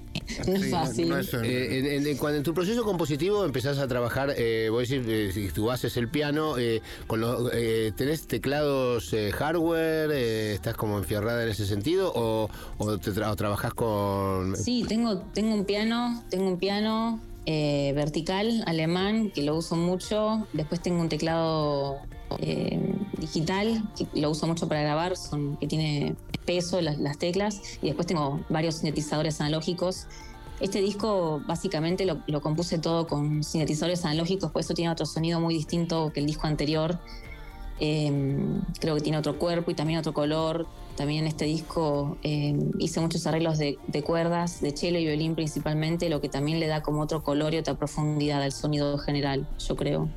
No es fácil. Eh, en, en- en- cuando en tu proceso compositivo empezás a trabajar, eh, vos decís, eh, si tu base es el piano, eh, con los, eh, ¿tenés teclados eh, hardware? eh, ¿Estás como enfierrada en ese sentido? ¿O, o te tra- o trabajás con...? Sí, tengo, tengo un piano, tengo un piano eh, vertical alemán que lo uso mucho. Después tengo un teclado eh, digital lo uso mucho para grabar, son, que tiene peso las, las teclas. Y después tengo varios sintetizadores analógicos. Este disco básicamente lo, lo compuse todo con sintetizadores analógicos, por eso tiene otro sonido muy distinto que el disco anterior. Eh, creo que tiene otro cuerpo y también otro color. También en este disco eh, hice muchos arreglos de, de cuerdas, de cello y violín principalmente, lo que también le da como otro color y otra profundidad al sonido general, yo creo.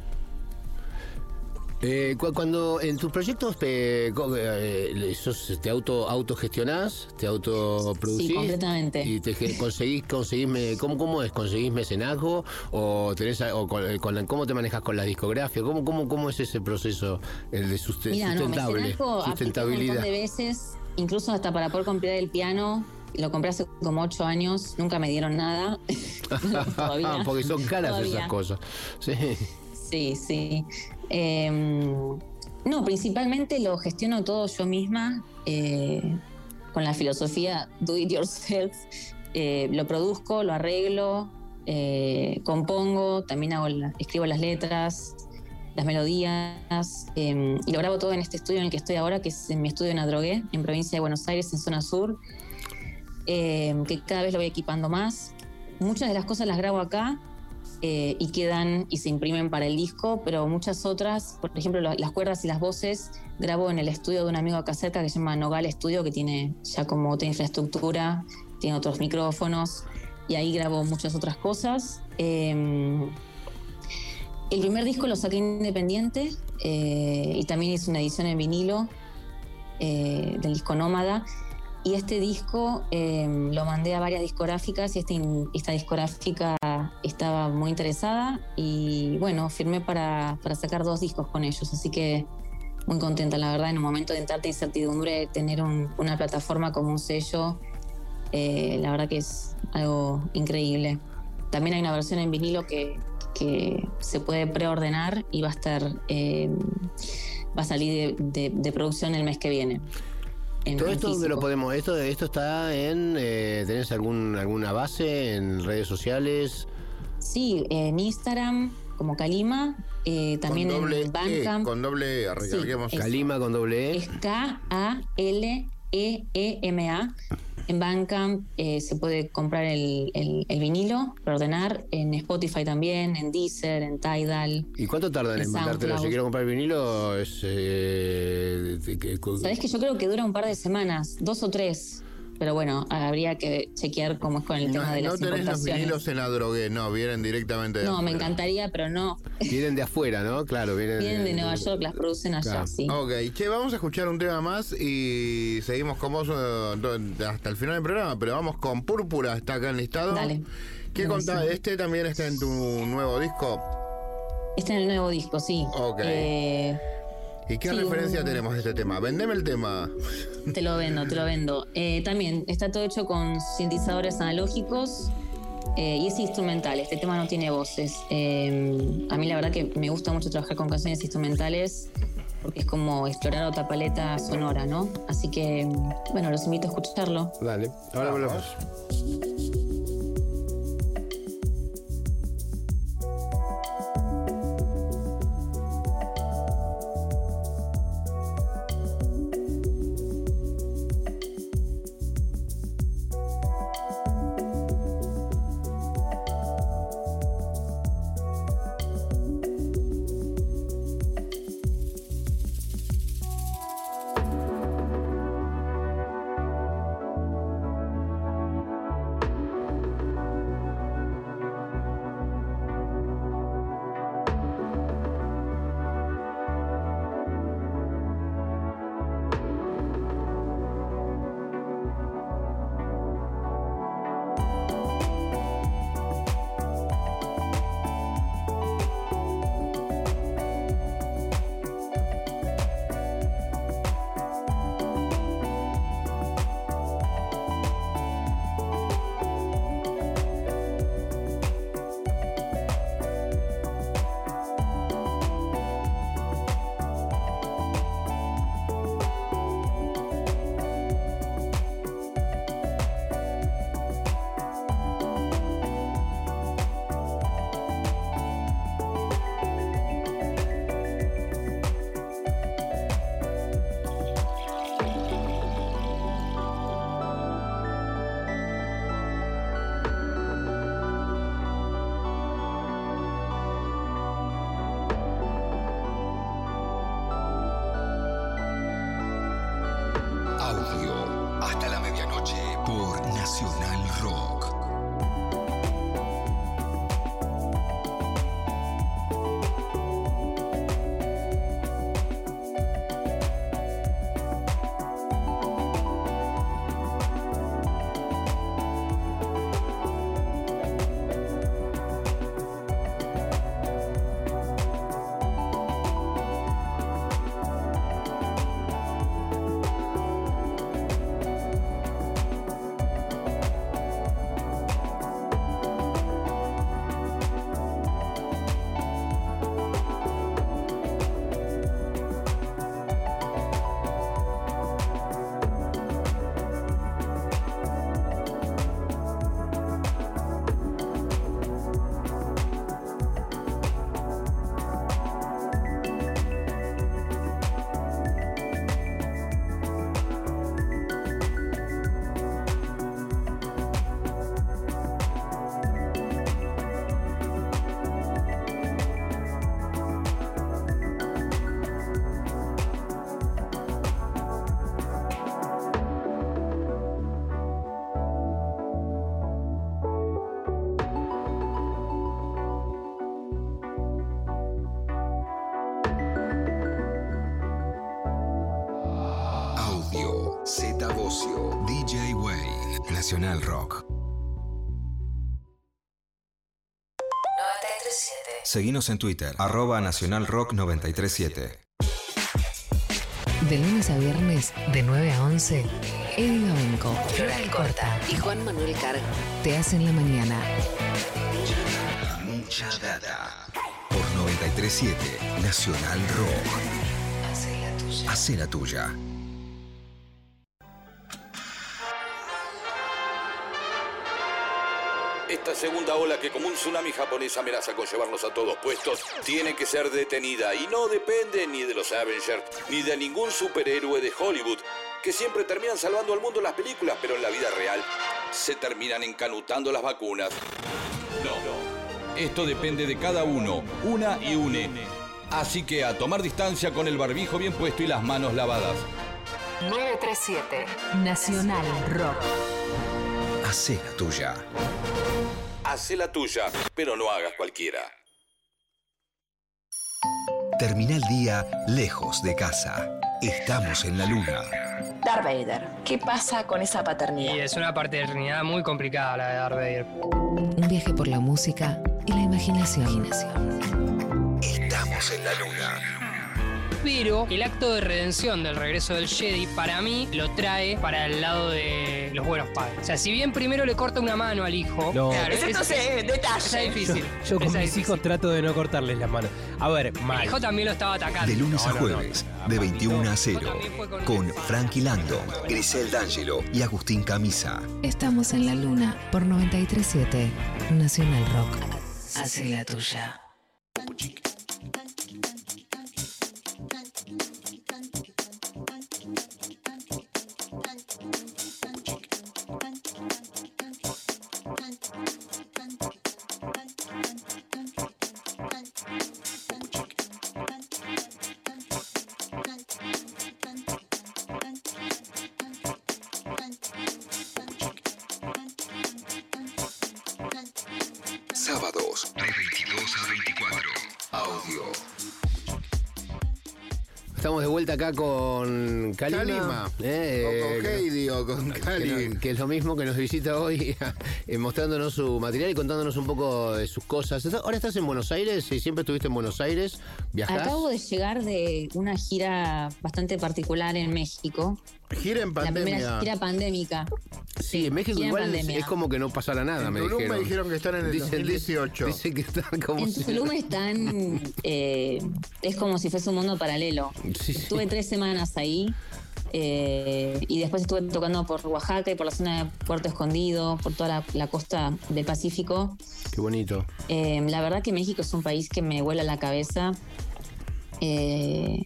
Eh, cu- cuando en tus proyectos eh, eh, sos- te auto autogestionás, te autoproducís Sí, completamente. y te conseguís conseguís me- ¿cómo, cómo es conseguís mecenazgo o tenés a- o con, con la- cómo te manejas con la discografía cómo cómo cómo es ese proceso el de suste- Mira, no, sustentable un sustentabilidad montón de veces, incluso hasta para poder comprar el piano. Lo compré hace como ocho años, nunca me dieron nada. Todavía. porque son caras Todavía. esas cosas sí Sí, sí. Eh, no, principalmente lo gestiono todo yo misma, eh, con la filosofía do it yourself. Eh, lo produzco, lo arreglo, eh, compongo, también hago la- escribo las letras, las melodías, eh, y lo grabo todo en este estudio en el que estoy ahora, que es en mi estudio en Adrogué, en provincia de Buenos Aires, en zona sur, eh, que cada vez lo voy equipando más. Muchas de las cosas las grabo acá, eh, y quedan y se imprimen para el disco, pero muchas otras, por ejemplo, la- las cuerdas y las voces, grabo en el estudio de un amigo acá cerca que se llama Nogal Studio, que tiene ya como otra infraestructura, tiene otros micrófonos, y ahí grabo muchas otras cosas. Eh, el primer disco lo saqué independiente eh, y también hice una edición en vinilo eh, del disco Nómada. Y este disco eh, lo mandé a varias discográficas y este esta discográfica estaba muy interesada y bueno, firmé para, sacar dos discos con ellos, así que muy contenta, la verdad, en un momento de tanta incertidumbre, tener un- una plataforma como un sello, eh, la verdad que es algo increíble. También hay una versión en vinilo que, se puede preordenar y va a estar, eh, va a salir de producción el mes que viene. En- todo esto dónde lo podemos esto esto está en eh, tenés algún alguna base en redes sociales Sí, en Instagram como Kalima, eh, también con doble en Bandcamp. E, con doble E, recalquemos. Calima con doble E. Es K-A-L-E-E-M-A. En Bandcamp eh, se puede comprar el, el- el vinilo, ordenar, en Spotify también, en Deezer, en Tidal. ¿Y cuánto tardan en En mandártelo? Si quiero comprar vinilo, es. Eh, Sabés que yo creo que dura un par de semanas, dos o tres. Pero bueno, habría que chequear cómo es con el No, tema de no las tenés los vinilos en la drogué, no, vienen directamente de No, me encantaría, pero no. Vienen de afuera, ¿no? Claro, vienen, Vienen de Nueva York, las producen allá, Claro. sí. Ok, che, vamos a escuchar un tema más y seguimos con vos eh, hasta el final del programa, pero vamos con Púrpura, está acá enlistado. Dale. ¿Qué contás? ¿Este también está en tu nuevo disco? Este es el nuevo disco, sí. Ok. Eh, ¿Y qué sí, referencia un- tenemos de este tema? Vendeme el tema. Te lo vendo, te lo vendo. Eh, también está todo hecho con sintetizadores analógicos eh, y es instrumental. Este tema no tiene voces. Eh, a mí la verdad que me gusta mucho trabajar con canciones instrumentales porque es como explorar otra paleta sonora, ¿no? Así que, bueno, los invito a escucharlo. Dale, ahora volvemos. 937. Seguinos en Twitter, arroba Nacional Rock 937. De lunes a viernes, de 9 a 11, Eddie Gabenco, Floral Corta y Juan Manuel Carg te hacen la mañana. Mucha data. Por 937 Nacional Rock. Hace la tuya. Hace la tuya. Esta segunda ola que como un tsunami japonés amenaza con llevarnos a todos puestos, tiene que ser detenida y no depende ni de los Avengers ni de ningún superhéroe de Hollywood, que siempre terminan salvando al mundo en las películas, pero en la vida real se terminan encanutando las vacunas. No, esto depende de cada uno, una y une. Así que a tomar distancia con el barbijo bien puesto y las manos lavadas. 937 Nacional Rock. Hacé la tuya. Hacé la tuya, pero no hagas cualquiera. Termina el día lejos de casa. Estamos en la luna. Darth Vader, ¿qué pasa con esa paternidad? Y es una paternidad muy complicada la de Darth Vader. Un viaje por la música y la imaginación. Estamos en la luna. Pero el acto de redención del regreso del Jedi, para mí, lo trae para el lado de los buenos padres. O sea, si bien primero le corta una mano al hijo, No. claro, es, no sé, es- detalle. es difícil. Yo con mis hijos trato de no cortarles las manos. A ver, El mal. hijo también lo estaba atacando. De lunes a No, no, no. jueves, de 21 a 0, con Frankie Lando, Grisel D'Angelo y Agustín Camisa. Estamos en la luna por 937 Nacional Rock. Hacé la tuya. Con Kalima. Kalima. eh, O con Heidi o con que, Cali. no- que es lo mismo que nos visita hoy, eh, mostrándonos su material y contándonos un poco de sus cosas. Ahora estás en Buenos Aires, y siempre estuviste en Buenos Aires, viajás. Acabo de llegar de una gira bastante particular en México. Gira en La primera pandemia. gira pandémica. Sí, en México gira en igual es, pandemia. es como que no pasara nada, En me Tulum dijeron. me dijeron que están en el 2018. Dicen que están como... En si- Tulum están. eh, es como si fuese un mundo paralelo. Sí, sí. Estuve tres semanas ahí. Eh, y después estuve tocando por Oaxaca y por la zona de Puerto Escondido, por toda la, la costa del Pacífico. Qué bonito. Eh, la verdad que México es un país que me vuela la cabeza. Eh,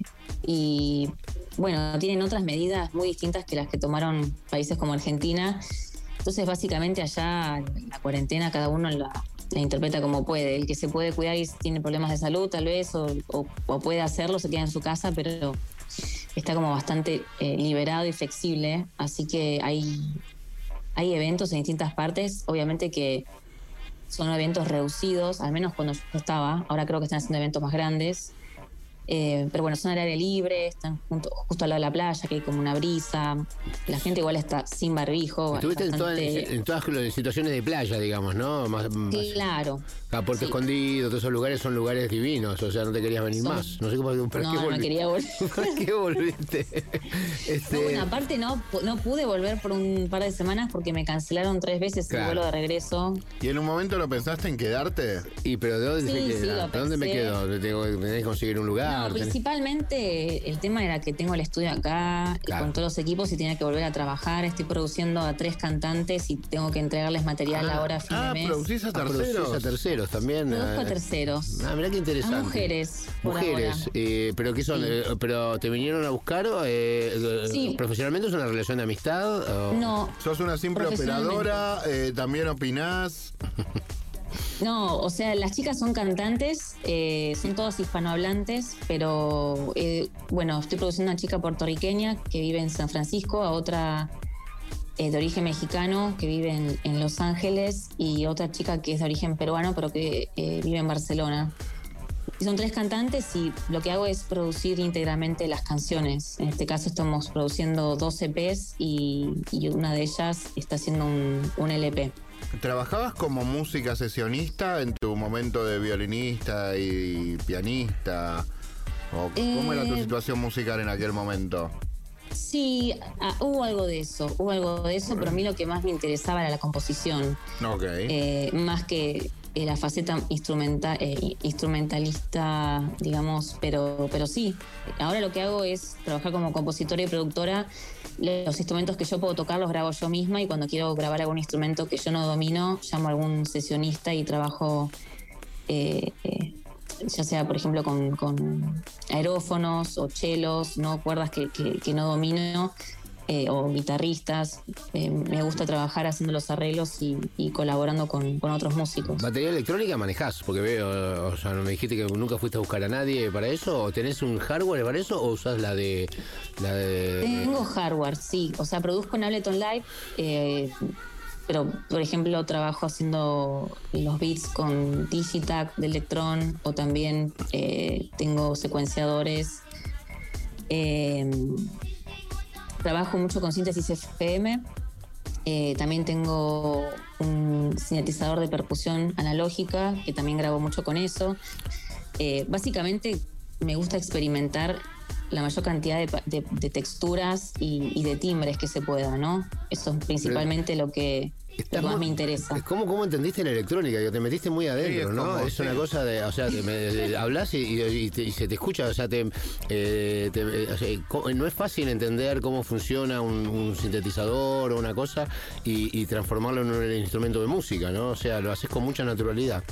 y bueno, tienen otras medidas muy distintas que las que tomaron países como Argentina. Entonces, básicamente allá la cuarentena cada uno la, la interpreta como puede. El que se puede cuidar y tiene problemas de salud tal vez, o, o- o puede hacerlo, se queda en su casa, pero está como bastante eh, liberado y flexible. Así que hay, hay eventos en distintas partes. Obviamente que son eventos reducidos, al menos cuando yo estaba. Ahora creo que están haciendo eventos más grandes. Eh, pero bueno, son al aire libre, están junto- justo al lado de la playa, que hay como una brisa. La gente igual está sin barbijo. Estuviste en todas, bastante- en todas las situaciones de playa, digamos, ¿no? Más, más- Claro. a Puerto sí. Escondido, todos esos lugares son lugares divinos, o sea, no te querías venir Son- más. No sé cómo, ¿para No, qué no quería volver. ¿Para qué volviste? Este, No, bueno, aparte no, no pude volver por un par de semanas porque me cancelaron tres veces Claro. el vuelo de regreso. ¿Y en un momento no pensaste en quedarte? ¿Y pero de dónde Sí, se sí, lo ¿De dónde me quedo? Tengo, tenés que conseguir un lugar. No, tenés- principalmente el tema era que tengo el estudio acá y Claro. con todos los equipos y tenía que volver a trabajar. Estoy produciendo a tres cantantes y tengo que entregarles material ahora a fin ah, de mes. producís a Ah, producís terceros. a terceros también. Produzco a ah, terceros. Ah, mirá qué interesante. A mujeres, por Mujeres, ahora. eh, pero ¿qué son? Sí. Eh, ¿Pero te vinieron a buscar eh, eh, Sí. profesionalmente? ¿Es una relación de amistad? o- No, Sos una simple operadora, eh, también opinás. no, o sea, las chicas son cantantes, eh, son todos hispanohablantes, pero eh, bueno, estoy produciendo a una chica puertorriqueña que vive en San Francisco, a otra eh, de origen mexicano que vive en, Los Ángeles y otra chica que es de origen peruano pero que eh, vive en Barcelona. Y son tres cantantes y lo que hago es producir íntegramente las canciones. En este caso estamos produciendo dos EPs y, una de ellas está haciendo un, un LP. ¿Trabajabas como música sesionista en tu momento de violinista y pianista? ¿O ¿Cómo era tu Eh, situación musical en aquel momento? Sí, ah, hubo algo de eso, hubo algo de eso, pero a mí lo que más me interesaba era la composición. Ok. Eh, más que la faceta eh, instrumentalista, digamos, pero, pero sí. Ahora lo que hago es trabajar como compositora y productora. Los instrumentos que yo puedo tocar los grabo yo misma y cuando quiero grabar algún instrumento que yo no domino, llamo a algún sesionista y trabajo, eh, eh, ya sea por ejemplo con, aerófonos o chelos, no cuerdas que- que no domino. Eh, o guitarristas, Eh, me gusta trabajar haciendo los arreglos y, y colaborando con, con otros músicos. ¿Batería electrónica manejás? Porque veo, o sea, me dijiste que nunca fuiste a buscar a nadie para eso. ¿O tenés un hardware para eso o usás la de. La de Tengo hardware, sí. O sea, produzco en Ableton Live, eh, pero por ejemplo trabajo haciendo los beats con Digitac de Electron o también eh, tengo secuenciadores. Eh, trabajo mucho con síntesis FM. Eh, también tengo un sintetizador de percusión analógica, que también grabo mucho con eso. Eh, básicamente me gusta experimentar la mayor cantidad de, pa- de- de texturas y, y de timbres que se pueda, ¿no? Eso es principalmente lo que, lo que más me interesa. ¿Cómo, ¿Cómo entendiste la electrónica? Que te metiste muy adentro, Sí, es ¿no? como- es una cosa de. O sea, te, de- hablas y, y- y te- y se te escucha. O sea, te, eh, te- eh, o sea, no es fácil entender cómo funciona un, un sintetizador o una cosa y, y transformarlo en un instrumento de música, ¿no? O sea, lo haces con mucha naturalidad.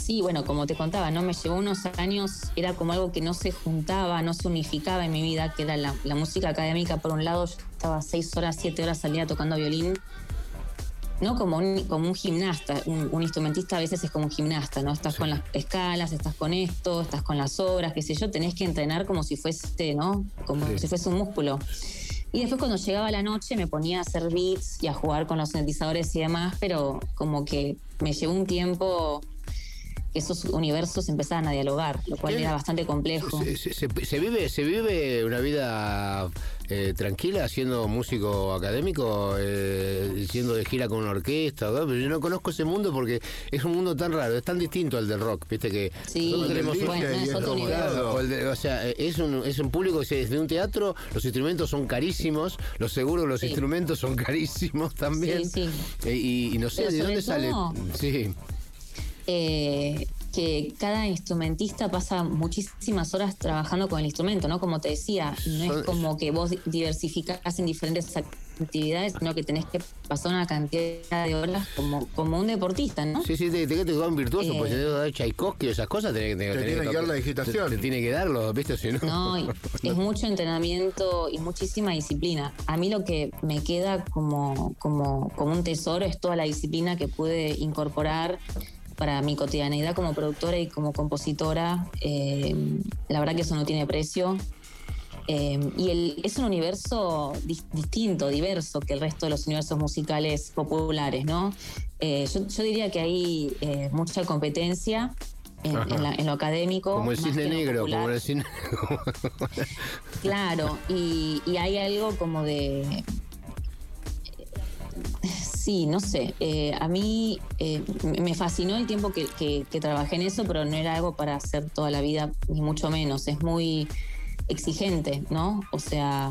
Sí, bueno, como te contaba, ¿no? Me llevó unos años, era como algo que no se juntaba, no se unificaba en mi vida, que era la, la música académica. Por un lado, yo estaba seis horas, siete horas al día tocando violín, no como un, como un gimnasta, un, un instrumentista a veces es como un gimnasta, ¿no? Estás con las escalas, estás con esto, estás con las obras, qué sé yo, tenés que entrenar como si fuese, ¿no? Como Sí. si fuese un músculo. Y después cuando llegaba la noche me ponía a hacer beats y a jugar con los sintetizadores y demás, pero como que me llevó un tiempo esos universos empezaban a dialogar, lo cual ¿Qué? era bastante complejo. Se, se- se- se vive, ¿Se vive una vida eh, tranquila siendo músico académico, eh, siendo de gira con una orquesta? ¿no? Pero yo no conozco ese mundo porque es un mundo tan raro, es tan distinto al del rock, ¿viste? Que Sí, tenemos un- DJ es otro como- universo. o el de- o sea, es un, es un público que es de un teatro, los instrumentos son carísimos, los seguros los Sí. instrumentos son carísimos también. Sí, Eh, y, y no sé Pero de dónde sale. Sí. Eh, que cada instrumentista pasa muchísimas horas trabajando con el instrumento, ¿no? Como te decía, no es como que vos diversificás en diferentes actividades, sino que tenés que pasar una cantidad de horas como, como un deportista, ¿no? Sí, sí, te, te, te un virtuoso, Eh. pues tenés que dar Tchaikovsky o esas cosas, tenés, tenés- Te tiene que dar tocar- la digitación. Te, te tiene que darlo, ¿viste? Si no. No, y es mucho entrenamiento y muchísima disciplina. A mí lo que me queda como, como, como un tesoro es toda la disciplina que pude incorporar para mi cotidianeidad como productora y como compositora. Eh, la verdad que eso no tiene precio. Eh, y el- es un universo dis- distinto, diverso que el resto de los universos musicales populares, ¿no? Eh, yo, yo diría que hay eh, mucha competencia en, Ajá. en la- en lo académico. Como el cisne negro, popular. como el cisne Claro, y, y hay algo como de... Sí, no sé. eh, a mí eh, me fascinó el tiempo que, que- que trabajé en eso, pero no era algo para hacer toda la vida, ni mucho menos. Es muy exigente, ¿no? O sea,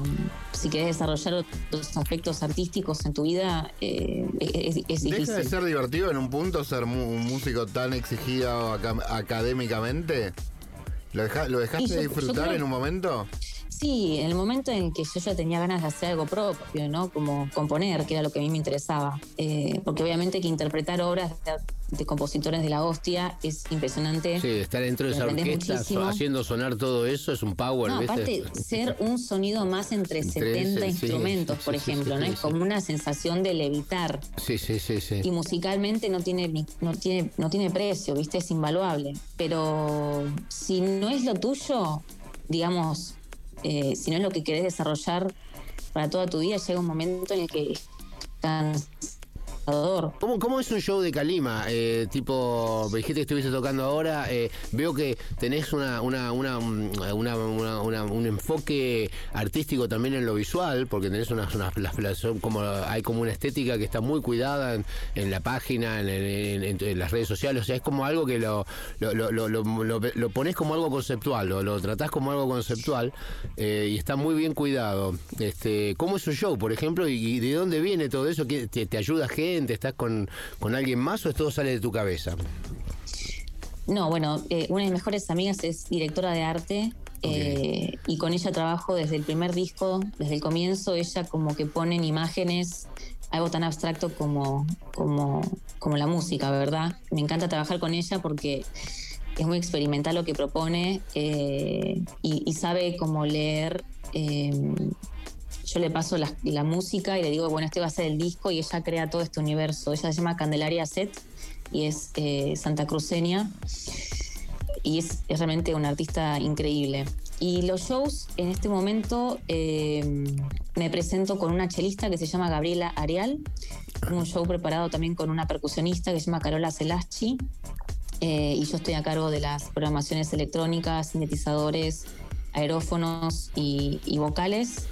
si querés desarrollar otros aspectos artísticos en tu vida, eh, es, es ¿Deja difícil. de ser divertido en un punto ser un músico tan exigido académicamente? ¿Lo, deja- lo dejaste yo- de yo disfrutar en un momento? Sí, en el momento en que yo ya tenía ganas de hacer algo propio, ¿no? Como componer, que era lo que a mí me interesaba. Eh, porque obviamente que interpretar obras de, de compositores de la hostia es impresionante. Sí, estar dentro de esa orquesta so- haciendo sonar todo eso es un power, No, aparte, ser un sonido más entre Entre 70 ese, sí, instrumentos, sí, por sí, ejemplo, sí, ¿no? Es como una sensación de levitar. Sí, sí, sí, sí. Y musicalmente no tiene, no tiene, no tiene precio, ¿viste? Es invaluable. Pero si no es lo tuyo, digamos, eh, si no es lo que querés desarrollar para toda tu vida, llega un momento en el que. ¿Cómo, cómo es un show de Calima? Eh, tipo, me dijiste que estuviste tocando ahora. eh, veo que tenés una, una, una, mm, una- un enfoque artístico también en lo visual, porque tenés unas, unas las- como hay como una estética que está muy cuidada en, en la página, en, en- en- las redes sociales. O sea, es como algo que lo, lo, lo, lo, lo- ponés como algo conceptual, lo, lo tratás como algo conceptual eh, y está muy bien cuidado. Este, ¿Cómo es un show, por ejemplo? ¿Y, y de dónde viene todo eso? ¿Qué- te, te ayuda gente? Gente? ¿Estás con, con alguien más o todo sale de tu cabeza? No, bueno, eh, una de mis mejores amigas es directora de arte eh, y con ella trabajo desde el primer disco, desde el comienzo. Ella como que pone en imágenes algo tan abstracto como, como, como la música, ¿verdad? Me encanta trabajar con ella porque es muy experimental lo que propone eh, y, y sabe cómo leer. Yo le paso la, música y le digo, bueno, este va a ser el disco y ella crea todo este universo. Ella se llama Candelaria Set y es eh, santacruceña y es, realmente una artista increíble. Y los shows, en este momento, eh, me presento con una chelista que se llama Gabriela Arial, un show preparado también con una percusionista que se llama Carola Celaschi, eh, y yo estoy a cargo de las programaciones electrónicas, sintetizadores, aerófonos y vocales.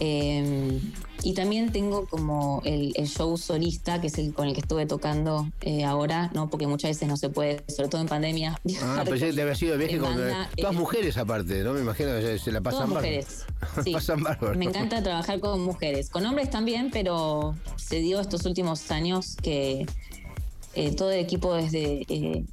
Eh, y también tengo como el, el show solista, que es el con el que estuve tocando eh, ahora, ¿no? Porque muchas veces no se puede, sobre todo en pandemia. Ah, pensé que había sido de viaje en con banda, todas eh, mujeres aparte, ¿no? Me imagino que se, la pasan Todas bárbaro. mujeres. Sí. pasan bárbaro. Me encanta trabajar con mujeres, con hombres también, pero se dio estos últimos años que eh, todo el equipo es de, eh,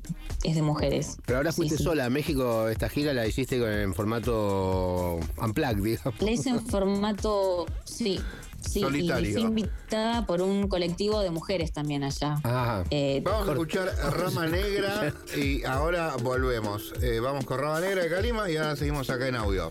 es de mujeres. Pero ahora fuiste sí. sola a México, esta gira la hiciste con- en formato unplugged, digamos. La hice en formato, sí, sí, Solitario. y fui invitada por un colectivo de mujeres también allá. Ajá. Eh, Vamos a escuchar Rama Negra y ahora volvemos. Eh, vamos con Rama Negra de Calima y ahora seguimos acá en audio.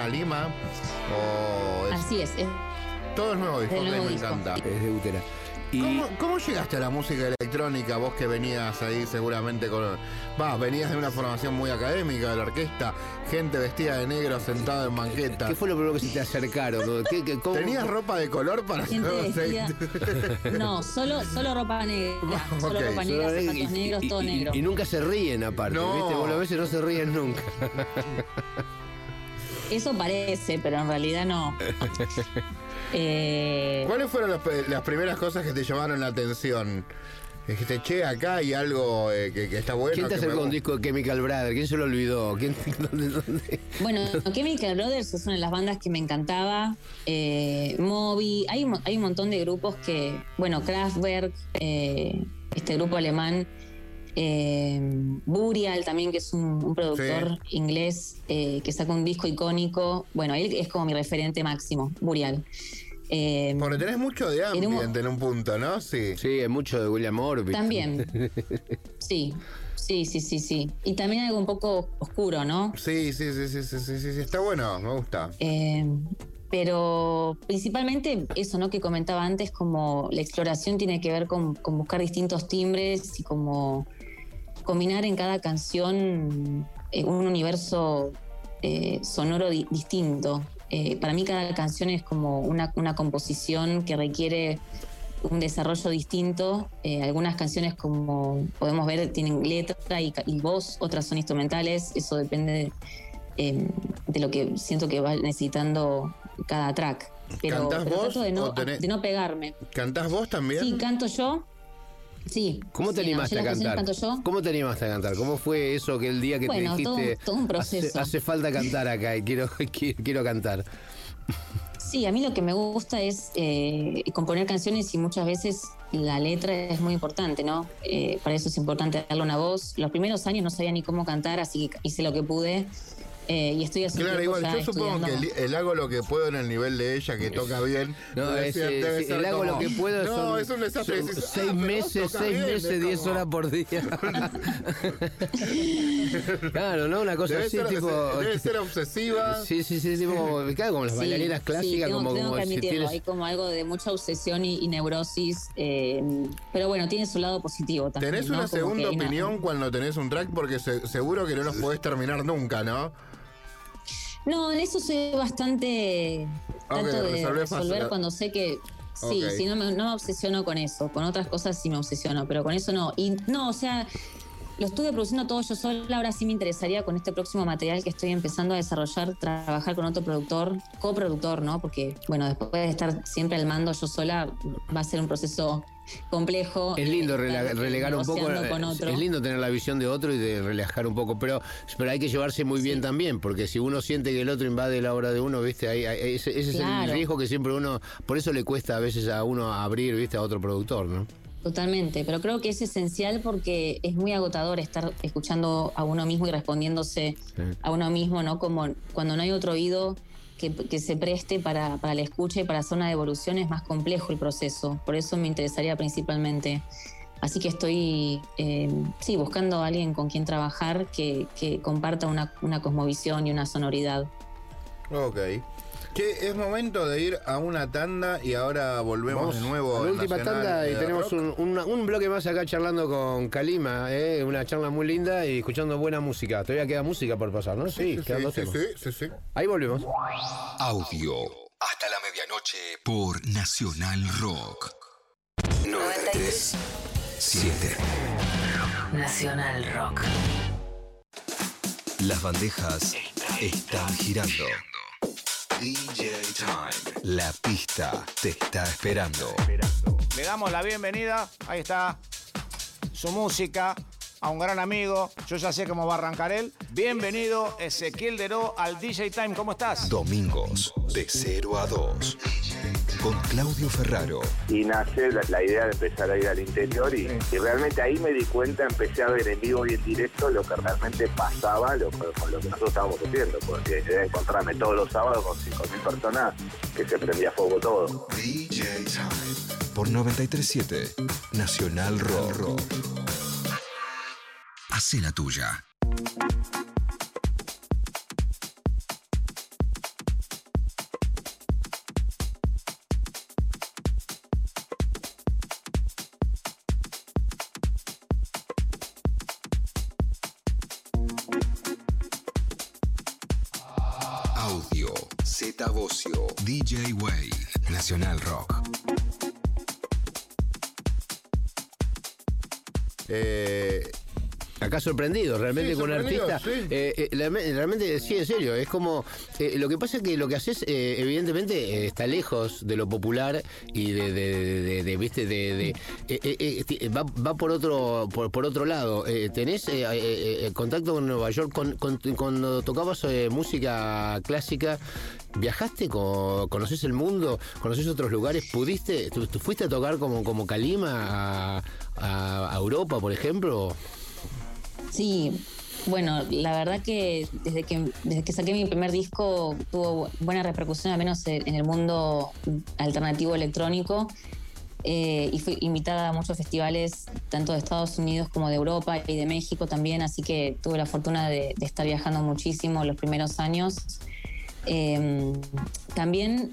Eh, Calima. o es- Así es, es todo es nuevo disco, nuevo me disco. encanta. Es de útera. ¿Cómo, cómo llegaste a la música electrónica? Vos que venías ahí seguramente con... Va, venías de una formación muy académica de la orquesta, gente vestida de negro sentada en banqueta. ¿Qué fue lo primero que se te acercaron? ¿Qué, qué- cómo- ¿Tenías ropa de color para Gente hacer vestida- No, solo, solo ropa negra. Solo ropa negra, Solo- zapatos negros, todo y- negro. y nunca se ríen aparte, No. ¿viste? Vos lo ves y no se ríen nunca. Eso parece, pero en realidad no. Eh, ¿Cuáles fueron las, pe- las primeras cosas que te llamaron la atención? Dijiste, che, acá hay algo eh, que, que está bueno. ¿Quién te acercó un gusta". disco de Chemical Brothers? ¿Quién se lo olvidó? ¿Quién, dónde, dónde? Bueno, Chemical Brothers es una de las bandas que me encantaba. Eh, Moby, hay hay un montón de grupos que, bueno, Kraftwerk, eh, este grupo alemán, eh, Burial también, que es un, un productor inglés eh, que saca un disco icónico. Bueno, él es como mi referente máximo, Burial. Eh, Porque tenés mucho de En un mo- ambient en un punto, ¿no? Sí. Sí, es mucho de William Orbit. También. sí, sí, sí, sí, sí. Y también algo un poco oscuro, ¿no? Sí, sí, sí, sí, sí, sí, sí, sí, está bueno, me gusta. Eh, pero principalmente eso, ¿no? Que comentaba antes, como la exploración tiene que ver con, con buscar distintos timbres y como combinar en cada canción eh, un universo eh, sonoro di- distinto. Eh, para mí cada canción es como una, una composición que requiere un desarrollo distinto. Eh, algunas canciones, como podemos ver, tienen letra y, y voz, otras son instrumentales. Eso depende de, eh, de lo que siento que va necesitando cada track. Pero, ¿Cantás pero vos trato de no, tenés- de no pegarme. ¿Cantás vos también? Sí, canto yo. Sí. ¿Cómo te Sí, animaste a cantar? yo. ¿Cómo te animaste a cantar? ¿Cómo fue eso que el día que Bueno, te todo- dijiste todo un proceso. Hace, hace falta cantar acá y quiero, quiero, quiero cantar? Sí, a mí lo que me gusta es eh, componer canciones y muchas veces la letra es muy importante, ¿no? Eh, para eso es importante darle una voz. Los primeros años no sabía ni cómo cantar, así que hice lo que pude. Eh, y estoy haciendo Claro, igual, yo supongo que el, el hago lo que puedo en el nivel de ella, que toca bien. No, es, ser- eh, el hago como, lo que puedo No, son- es un desastre. son seis "Ah, meses, seis bien", es meses, diez como- horas por día. claro, ¿no? Una cosa Debe así, ser- tipo. debe ser obsesiva. Sí, sí, sí, tipo, claro, como las Sí, bailarinas sí, clásicas, tengo, como, tengo como que si tienes. hay como algo de mucha obsesión y, y neurosis, eh, pero bueno, tiene su lado positivo también. Tenés ¿no? una segunda una- opinión cuando tenés un track porque se- seguro que no los podés terminar nunca, ¿no? No, en eso soy bastante. Trato Ok, de resolvés resolver fácil. cuando sé que. Sí, Ok. sí, no me, no me obsesiono con eso. Con otras cosas sí me obsesiono, pero con eso no. Y no, o sea, lo estuve produciendo todo yo sola. Ahora sí me interesaría con este próximo material que estoy empezando a desarrollar, trabajar con otro productor, coproductor, ¿no? Porque, bueno, después de estar siempre al mando yo sola, va a ser un proceso complejo. Es lindo eh, rela- estar relegar un poco. eh. Es lindo tener la visión de otro y de relajar un poco, pero, pero hay que llevarse muy bien también, porque si uno siente que el otro invade la obra de uno, viste, ahí, ahí- ese, ese es el riesgo que siempre uno. Por eso le cuesta a veces a uno abrir, viste, a otro productor, ¿no? Totalmente, pero creo que es esencial porque es muy agotador estar escuchando a uno mismo y respondiéndose a uno mismo, ¿no? Como cuando no hay otro oído que, que se preste para, para la escucha y para hacer una devolución es más complejo el proceso. Por eso me interesaría principalmente. Así que estoy, eh, sí, buscando a alguien con quien trabajar que, que comparta una, una cosmovisión y una sonoridad. Ok. Che, es momento de ir a una tanda y ahora volvemos Vamos de nuevo. a la última Nacional tanda y tenemos un, bloque más acá charlando con Kalima, ¿eh? una charla muy linda y escuchando buena música. Todavía queda música por pasar, ¿no? Sí, sí, quedan dos sí, temas. sí, sí, sí. Ahí volvemos. Audio. Hasta la medianoche por Nacional Rock. 93 7. Nacional Rock. Las bandejas están girando. DJ Time. La pista te está esperando. Le damos la bienvenida, ahí está su música, a un gran amigo. Yo ya sé cómo va a arrancar él. Bienvenido, Ezequiel Deró, al DJ Time. ¿Cómo estás? Domingos de 0 a 2. Con Claudio Ferraro. y nace la, la idea de empezar a ir al interior y, y realmente ahí me di cuenta, empecé a ver en vivo y en directo lo que realmente pasaba lo, con lo que nosotros estábamos haciendo, porque era encontrarme todos los sábados con 5.000 personas que se prendía fuego todo. DJ Time. Por 937 Nacional Rock. Hace la tuya. DJ Way, Nacional Rock. Eh, Acá sorprendido, realmente Sí, con un artista. sí. eh, eh, realmente, sí, en serio. Es como. eh, lo que pasa es que lo que haces, eh, evidentemente, está lejos de lo popular y de. de, de- de- de, ¿Viste? De. eh, eh, eh, va, va por otro por, por otro lado. ¿Tenés contacto con Nueva York? Con, con- cuando tocabas eh, música clásica, ¿viajaste? Co- ¿Conoces el mundo? ¿Conoces otros lugares? ¿Pudiste? ¿Tú, tú fuiste a tocar como, como Kalima a, a- a Europa, por ejemplo? Sí, bueno, la verdad que desde que desde que saqué mi primer disco tuvo buena repercusión, al menos en el mundo alternativo electrónico. eh, y fui invitada a muchos festivales, tanto de Estados Unidos como de Europa y de México también, así que tuve la fortuna de, estar viajando muchísimo los primeros años. Eh, también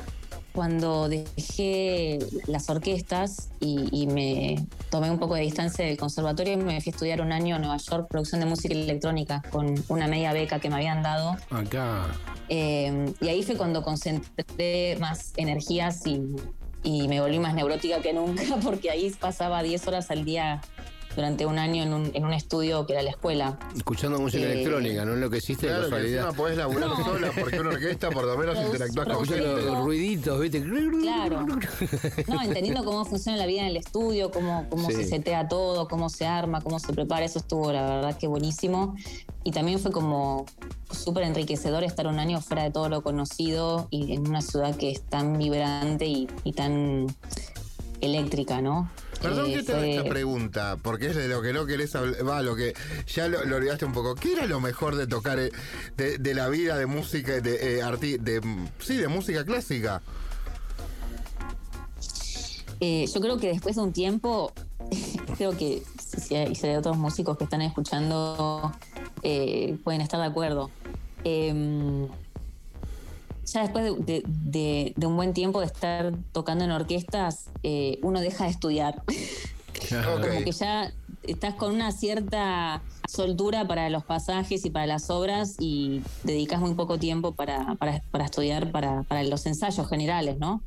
cuando dejé las orquestas y, y me tomé un poco de distancia del conservatorio, me fui a estudiar un año a Nueva York producción de música electrónica con una media beca que me habían dado. Acá. Eh, y ahí fue cuando concentré más energías y, y me volví más neurótica que nunca, porque ahí pasaba 10 horas al día durante un año en un, en un estudio que era la escuela. Escuchando música Eh, electrónica, no lo que hiciste de Claro, que casualidad. encima podés laburar No. sola porque una orquesta por lo menos interactúas con los ruiditos, ¿viste? Claro. No, entendiendo cómo funciona la vida en el estudio, cómo, cómo Sí. se setea todo, cómo se arma, cómo se prepara, eso estuvo la verdad que buenísimo. Y también fue como súper enriquecedor estar un año fuera de todo lo conocido y en una ciudad que es tan vibrante y, y tan eléctrica, ¿no? Perdón que te haga esta pregunta, porque es de lo que no querés hablar, va, lo que ya lo, lo olvidaste un poco. ¿Qué era lo mejor de tocar, eh, de, de la vida de música, de, eh, arti- de, sí, de música clásica? Eh, yo creo que después de un tiempo, creo que si, si hay, si hay otros músicos que están escuchando, eh, pueden estar de acuerdo. Ya después de, de- de- de un buen tiempo de estar tocando en orquestas, eh, uno deja de estudiar. Como que ya estás con una cierta soltura para los pasajes y para las obras y dedicas muy poco tiempo para, para- para estudiar para, para los ensayos generales, ¿no?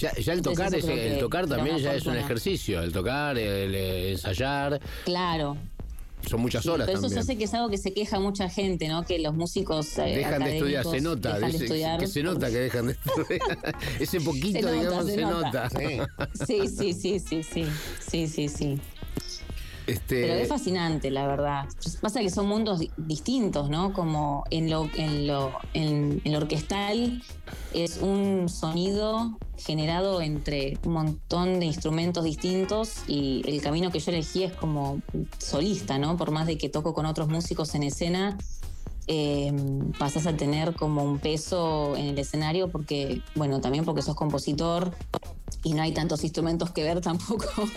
Ya, ya el tocar, es, el tocar también ya es un ejercicio. El tocar, el, eh, ensayar, Claro. Son muchas Sí, horas pero eso también. yo sé que es algo que se queja mucha gente, ¿no? Que los músicos eh, Dejan de estudiar, se nota, dejan de estudiar. que se nota que dejan de estudiar. Ese poquito, Se nota, digamos, se se, nota. nota. Sí, sí, sí, sí, sí, sí, sí, sí. Este, Pero es fascinante, la verdad. Pasa que son mundos di- distintos, ¿no? Como en lo, en lo, en, lo orquestal es un sonido generado entre un montón de instrumentos distintos y el camino que yo elegí es como solista, ¿no? Por más de que toco con otros músicos en escena, eh, pasas a tener como un peso en el escenario porque, bueno, también porque sos compositor y no hay tantos instrumentos que ver tampoco.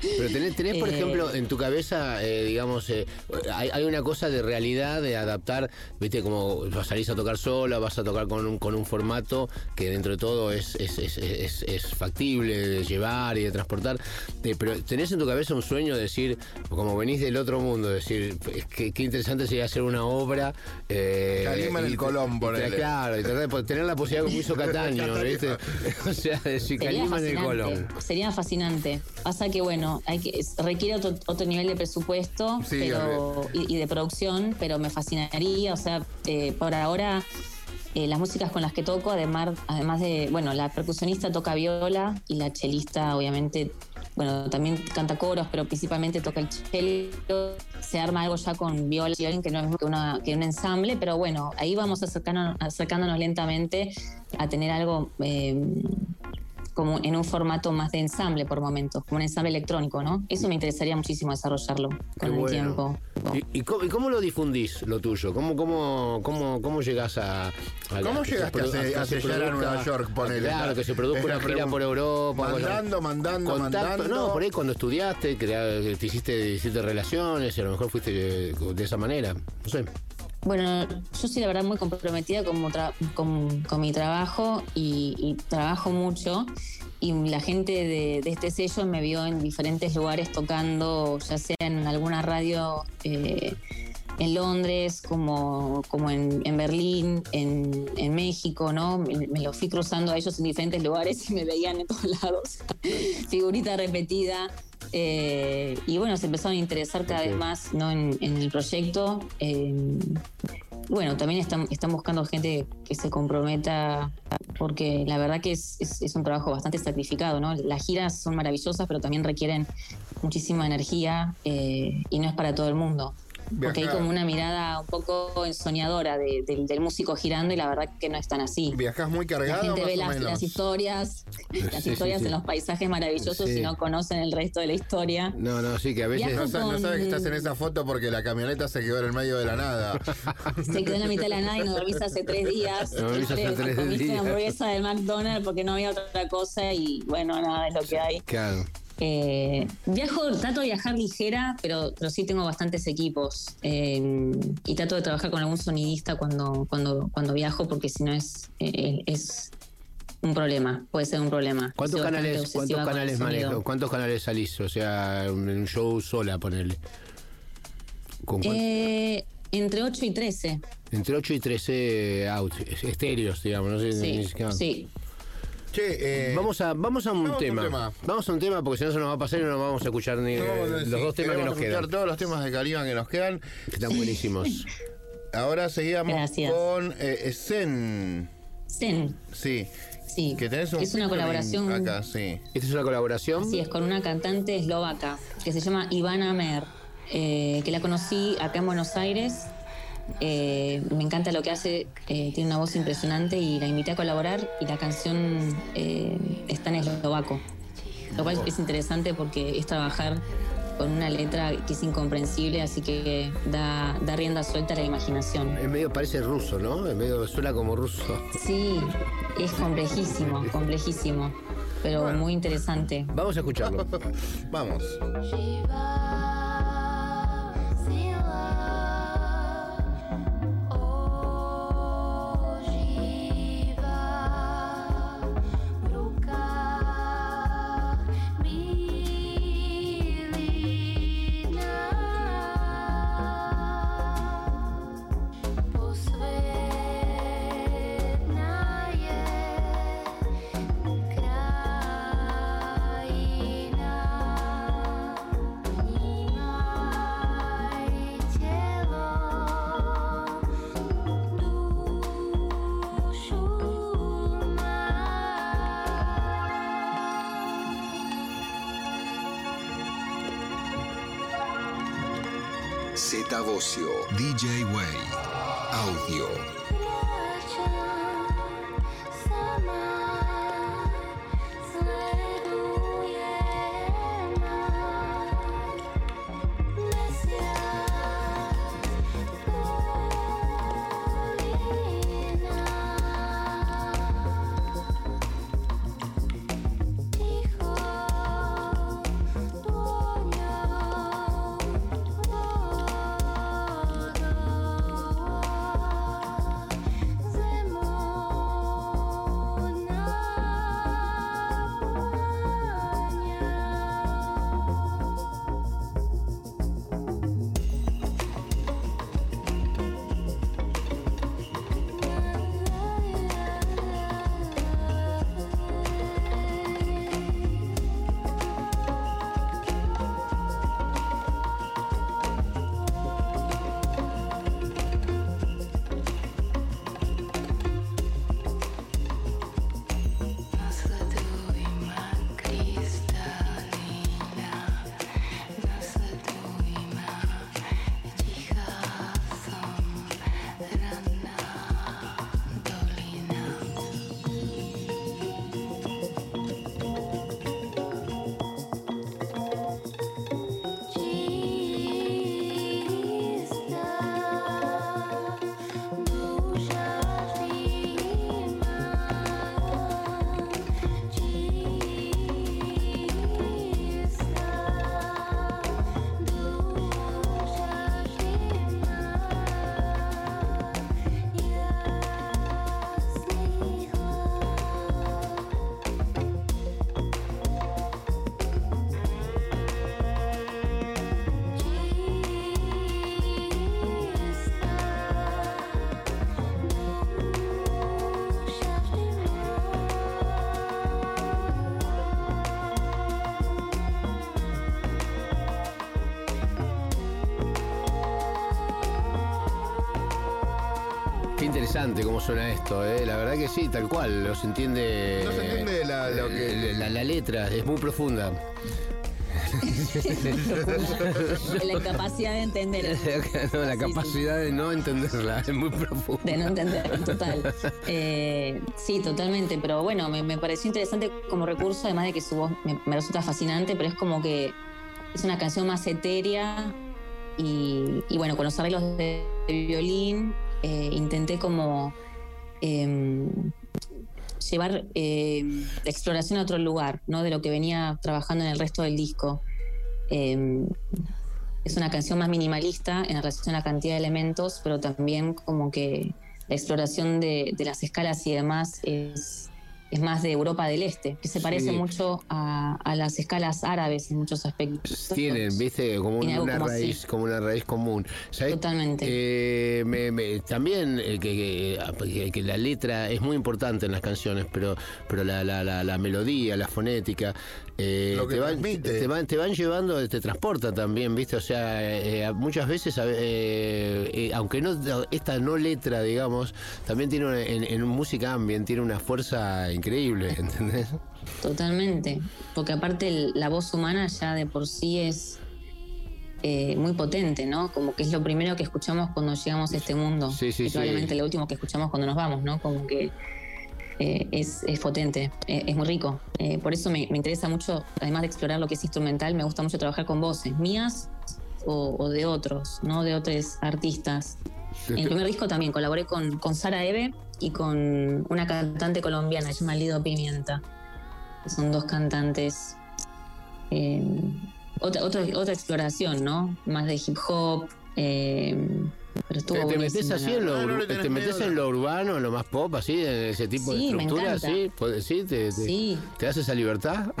Pero tenés, tenés, por Eh, ejemplo, en tu cabeza, eh, digamos, eh, hay, hay una cosa de realidad, de adaptar, viste, como vas salís a tocar sola, vas a tocar con un, con un formato que dentro de todo es, es, es, es- es factible de llevar y de transportar. Eh, pero tenés en tu cabeza un sueño de decir, como venís del otro mundo, decir, qué interesante sería hacer una obra. Eh, Calima en el y- Colón, y- ponele. Claro, y tratar de tener la posibilidad como hizo Cataño. ¿viste? O sea, decir, Calima en el fascinante, Colón. Sería fascinante. Pasa que, bueno, hay que, es- requiere otro, otro nivel de presupuesto Sí, pero, y, y de producción, pero me fascinaría. O sea, eh, por ahora, eh, las músicas con las que toco, además, además de, bueno, la percusionista toca viola y la chelista, obviamente, bueno, también canta coros, pero principalmente toca el cello. Se arma algo ya con viola y violín, que no es mismo que, una- que un ensamble, pero bueno, ahí vamos acercándonos, acercándonos lentamente a tener algo eh, como en un formato más de ensamble por momentos, como un ensamble electrónico, ¿no? Eso me interesaría muchísimo desarrollarlo con el tiempo. ¿Y, y cómo, y cómo lo difundís lo tuyo? ¿Cómo, cómo, cómo, cómo llegás a, a ¿Cómo que llegaste a, se- a se Nueva York? Ponele. Claro, que se produzca la una gira por Europa. Mandando, mandando, Contacto- mandando. No, por ahí cuando estudiaste, crea- te hiciste, hiciste relaciones, y a lo mejor fuiste de, de esa manera. No sé. Bueno, yo soy la verdad muy comprometida con, con- mi trabajo y, y trabajo mucho. Y la gente de, de este sello me vio en diferentes lugares tocando, ya sea en alguna radio eh, en Londres, como, como en, en Berlín, en, en México, ¿no? Me, me los fui cruzando a ellos en diferentes lugares y me veían en todos lados. Figurita repetida. Eh, y bueno, se empezaron a interesar cada vez más ¿no? en, en el proyecto. Eh, bueno, también están, están buscando gente que se comprometa, porque la verdad que es, es- es un trabajo bastante sacrificado, ¿no? Las giras son maravillosas, pero también requieren muchísima energía eh, y no es para todo el mundo. Porque hay como una mirada un poco ensoñadora de- del- del músico girando y la verdad que no es tan así. ¿Viajás muy La cargado gente más ve o las, menos? las historias, las Sí, historias sí, sí. en los paisajes maravillosos Sí. y no conocen el resto de la historia. No, no, sí, que a veces. No, no sabes que estás en esa foto porque la camioneta se quedó en el medio de la nada. Se quedó en la mitad de la nada y nos dormís hace tres días. Nos dormís hace tres días. hamburguesa del McDonald's porque no había otra cosa y bueno, nada, es lo que hay. Claro. Eh, viajo, trato de viajar ligera, pero, pero sí tengo bastantes equipos. eh, y trato de trabajar con algún sonidista cuando, cuando, cuando viajo, porque si no es, eh, es un problema, puede ser un problema. ¿Cuántos Soy canales, cuántos canales manejas? ¿Cuántos canales salís? O sea, en un show sola, ponele. ¿Con? Eh, entre 8 y 13. Entre 8 y 13 out, estéreos, digamos. No sé, Sí, sí. Che, eh, vamos, a, vamos a un vamos a un tema. Vamos a un tema porque si no se nos va a pasar y no nos vamos a escuchar ni No, eh, no, los sí, dos temas que nos escuchar quedan. todos los temas de Caliban que nos quedan. Están buenísimos. Ahora seguíamos Gracias. con eh, Zen. Zen. Sí. Sí. Que tenés un Es una colaboración. Acá, sí. ¿Esta es una colaboración? Así es, con una cantante eslovaca que se llama Ivana Mer, eh, que la conocí acá en Buenos Aires. Eh, me encanta lo que hace, eh, tiene una voz impresionante y la invité a colaborar y la canción eh, está en eslovaco. Lo cual es interesante porque es trabajar con una letra que es incomprensible, así que da, da rienda suelta a la imaginación. Es medio, parece ruso, ¿no? Es medio, suena como ruso. Sí, es complejísimo, complejísimo, pero muy interesante. Vamos a escucharlo. Vamos. DJ Way, Audio. Suena esto, ¿eh? La verdad que sí, tal cual. Lo se entiende. No se entiende la- lo que- la, la letra, es muy profunda. la incapacidad de entender. No, la capacidad de no entenderla es muy profunda. De no entender, total. Eh, sí, totalmente. Pero bueno, me, me pareció interesante como recurso, además de que su voz me, me resulta fascinante, pero es como que es una canción más etérea. Y, y bueno, con los arreglos de, de violín, eh, intenté como em, llevar em, la exploración a otro lugar, ¿no? De lo que venía trabajando en el resto del disco. Em, es una canción más minimalista en relación a la cantidad de elementos, pero también como que la exploración de, de las escalas y demás es, es más de Europa del Este, que se parece Sí. mucho a, a las escalas árabes en muchos aspectos. Tienen, viste, como una como raíz, así. como una raíz común. ¿Sabés? Eh, me- me- también eh, que, que- que la letra es muy importante en las canciones, pero, pero la, la- la- la melodía, la fonética, eh, Lo que te, van, te, van, te van llevando, te transporta también, viste. O sea, eh, muchas veces, eh, eh, aunque no esta no letra, digamos, también tiene una- en, en música ambient tiene una fuerza increíble, ¿entendés? Totalmente, porque aparte el- la voz humana ya de por sí es eh, muy potente, ¿no? Como que es lo primero que escuchamos cuando llegamos a este mundo. Sí, sí, y sí. probablemente lo último que escuchamos cuando nos vamos, ¿no? Como que eh, es, es potente, eh, es muy rico. Eh, por eso me, me interesa mucho, además de explorar lo que es instrumental, me gusta mucho trabajar con voces mías o, o de otros, ¿no? De otros artistas. En el primer disco también colaboré con, con Sara Eve y con una cantante colombiana, se llama Lido Pimienta. Son dos cantantes. otra, otra, otra exploración, ¿no? Más de hip hop. Pero estuvo ¿Te, te metes así en lo, verdad. ur- te metes en lo urbano, en lo más pop, así, en ese tipo de Sí, estructura, sí, Puede- sí, te, te, Sí. te das esa libertad.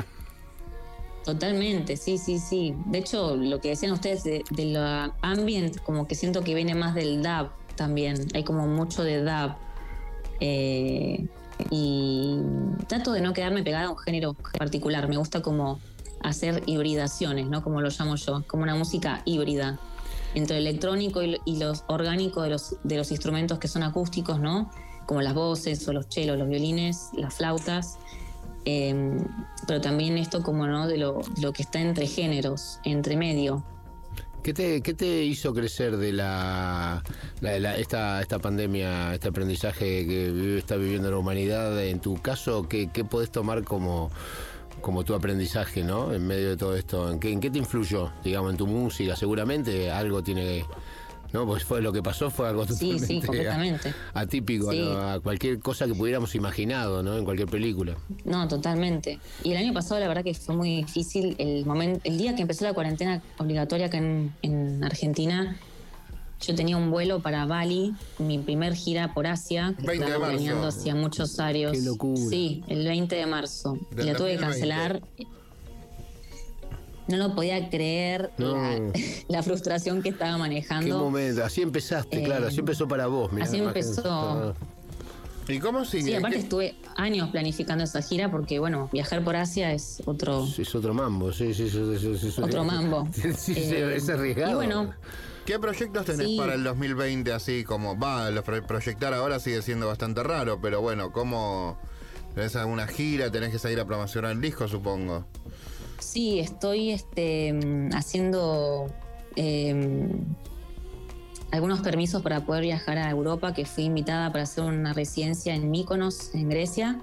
Totalmente, sí, sí, sí. De hecho, lo que decían ustedes de, de la ambient, como que siento que viene más del dub también. Hay como mucho de dub. Eh, y trato de no quedarme pegada a un género particular. Me gusta como hacer hibridaciones, ¿no? Como lo llamo yo, como una música híbrida entre el electrónico y, y los orgánico de los, de los instrumentos que son acústicos, ¿no? Como las voces o los chelos, los violines, las flautas. Eh, pero también esto como no de lo, lo que está entre géneros, entre medio. ¿Qué te, qué te hizo crecer de la, esta, esta pandemia, este aprendizaje que está viviendo la humanidad? En tu caso, ¿qué, qué podés tomar como, como tu aprendizaje, ¿no? En medio de todo esto. ¿En qué, en qué te influyó, digamos, en tu música? Seguramente algo tiene... ¿No? Pues fue lo que pasó fue algo totalmente sí, atípico Sí. ¿no? a cualquier cosa que pudiéramos imaginado, ¿no? En cualquier película. No, totalmente. Y el año pasado la verdad que fue muy difícil. El momento, el día que empezó la cuarentena obligatoria acá en, en Argentina, yo tenía un vuelo para Bali, mi primer gira por Asia, que 20 de estaba marzo. planeando hacía muchos años. Qué locura. Sí, el 20 de marzo. Y Del la tuve que 2020. cancelar. No lo podía creer No. la, la frustración que estaba ¿Qué manejando. momento? Así empezaste, Eh, claro, así empezó para vos. mirá, así empezó. ¿Y cómo sigue? Sí, aparte ¿Qué- estuve años planificando esa gira porque, bueno, viajar por Asia es otro, Es otro mambo, sí, sí, sí, sí, sí, sí. otro mambo. Sí, sí, Eh, es arriesgado. Y bueno, ¿Qué proyectos tenés Sí. para el 2020 así como va? Proyectar ahora sigue siendo bastante raro, pero bueno, ¿cómo tenés alguna gira? Tenés que salir a promocionar el disco, supongo. sí, estoy este, haciendo eh, algunos permisos para poder viajar a Europa, que fui invitada para hacer una residencia en Mykonos, en Grecia.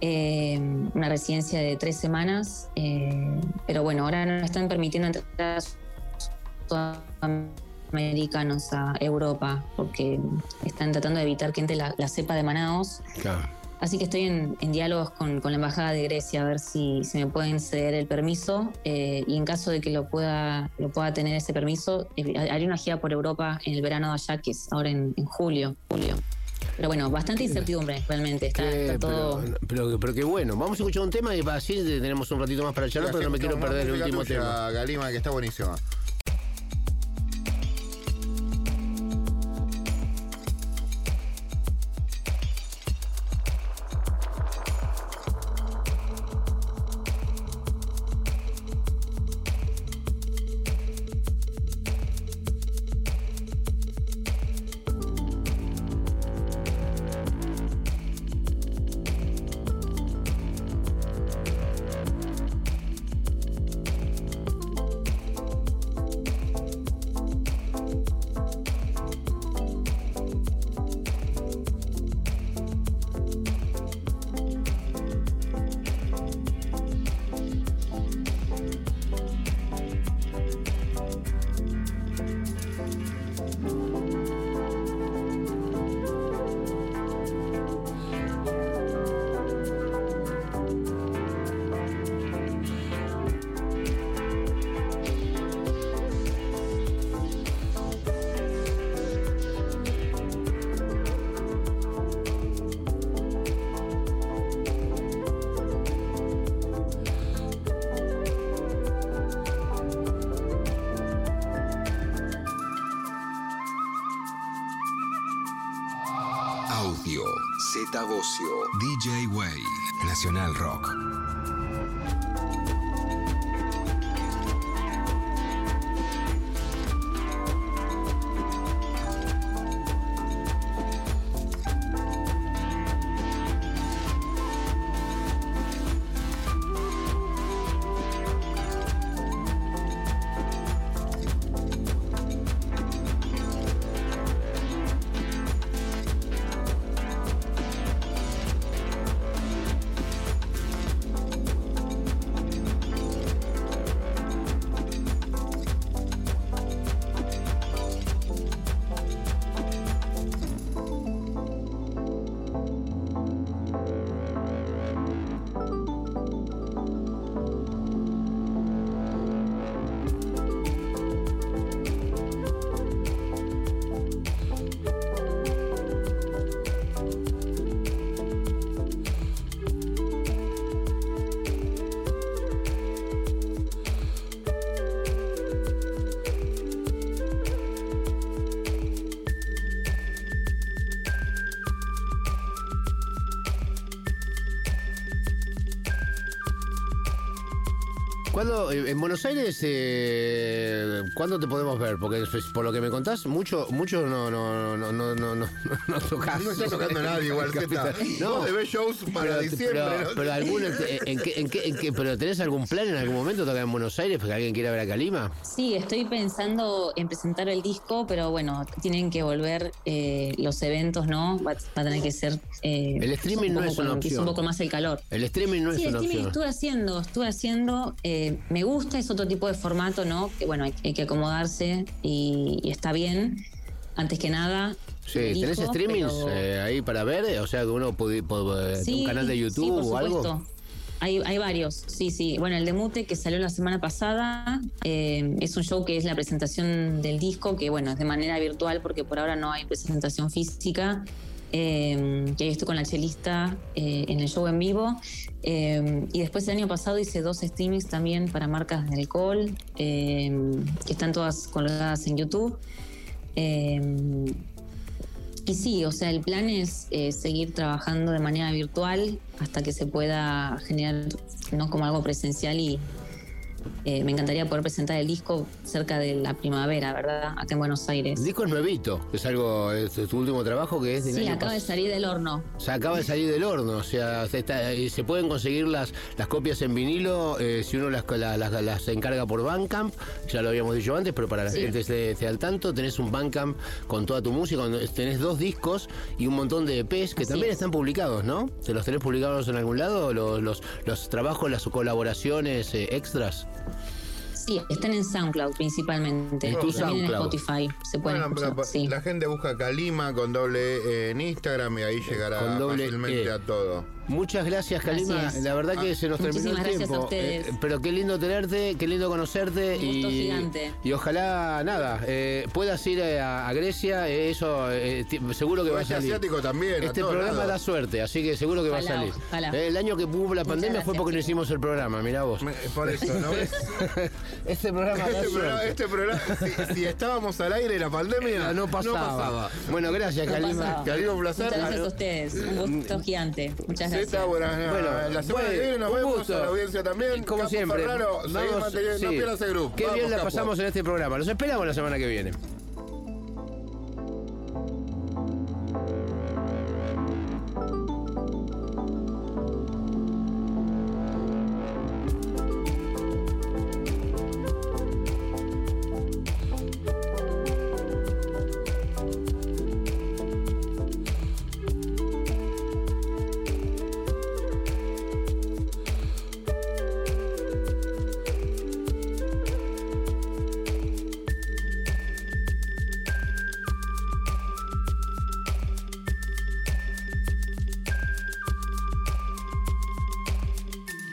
Eh, una residencia de tres semanas, eh, pero bueno, ahora no están permitiendo entrar a sudamericanos a Europa porque están tratando de evitar que entre la, la cepa de Manaos. Claro. Así que estoy en, en diálogos con, con la Embajada de Grecia a ver si, si me pueden ceder el permiso eh, y en caso de que lo pueda, lo pueda tener ese permiso, eh, haré una gira por Europa en el verano de allá, que es ahora en, en julio, julio. Pero bueno, bastante incertidumbre realmente, está, está todo... pero, pero, pero qué bueno. Vamos a escuchar un tema y así tenemos un ratito más para charlar, pero no me quiero perder el último tema. Galima, que está buenísima. Rock. ¿Cuándo, eh, en Buenos Aires, eh, ¿cuándo te podemos ver? Porque pues, por lo que me contás, mucho, mucho no, no, no, no, no, no, no tocás. No está tocando nadie igual, Zeta. No, Vos debés shows para pero, diciembre. pero, ¿no? pero algún- en qué- en qué- en qué- pero ¿tenés algún plan en algún momento tocar en Buenos Aires porque alguien quiera ver a Calima? Sí, estoy pensando en presentar el disco, pero bueno, tienen que volver eh, los eventos, ¿no? Va, va a tener que ser. eh, El streaming un no poco es una con- opción. un poco más el calor. El streaming no sí, es el una streaming opción. estuve haciendo, estuve haciendo. eh, me gusta, es otro tipo de formato, ¿no? Que bueno, hay, hay que acomodarse y, y está bien. Antes que nada. Sí, ¿tenés streamings pero- eh, ahí para ver? O sea, que uno puede, puede- Sí, un canal de sí, YouTube por o algo. supuesto. Hay, hay varios, sí, sí. Bueno, el de Mute que salió la semana pasada eh, es un show que es la presentación del disco, que bueno, es de manera virtual porque por ahora no hay presentación física. Eh, que estoy con la chelista eh, en el show en vivo. Eh, y después el año pasado hice dos streamings también para marcas de alcohol, eh, que están todas colgadas en YouTube. Y sí, o sea, el plan es eh, seguir trabajando de manera virtual hasta que se pueda generar, no como algo presencial y eh, me encantaría poder presentar el disco cerca de la primavera, ¿verdad? Acá en Buenos Aires. El disco es nuevito, es algo, es tu último trabajo que es del Sí, acaba de salir del horno. O sea, acaba de salir del horno, o sea, se, está- eh, se pueden conseguir las, las copias en vinilo eh, si uno las, la- las, las encarga por Bandcamp, ya lo habíamos dicho antes, pero para la Sí. gente esté, esté al tanto, tenés un Bandcamp con toda tu música, tenés dos discos y un montón de EPs que Así también es. están publicados, ¿no? ¿Te los tenés publicados en algún lado? Los, los, los trabajos, las colaboraciones eh, extras. Sí, están en SoundCloud principalmente. En también SoundCloud. en Spotify se pueden Bueno, escuchar. pero sí. la gente busca Calima con doble E en Instagram y ahí llegará Con doble fácilmente E. a todo. Muchas gracias, Kalima. Gracias. La verdad que Ah, se nos terminó el gracias a tiempo. ustedes. Eh, pero qué lindo tenerte, qué lindo conocerte. Un gusto y, gigante. y ojalá, nada, eh, puedas ir eh, a, a Grecia. eh, eso eh, seguro que va a salir. asiático también, a Este programa lados. da suerte, así que seguro que va a salir. ojalá. Eh, el año que hubo la Muchas pandemia fue gracias, porque no hicimos el programa, mirá vos. Por eso, ¿no ves? este programa da Este programa, suerte. este programa, si, si estábamos al aire en la pandemia, no pasaba. Bueno, gracias, No Kalima. pasaba. Kalima, un placer. Muchas gracias a ustedes. Un gusto gigante. Muchas Zeta, buenas, Bueno, la semana que viene nos vemos gusto. a la audiencia también. Como Capo siempre. Ferraro, Vamos, manteniendo- no sí. pierdas el grupo. Qué Vamos, bien la Capo. pasamos en este programa. Los esperamos la semana que viene.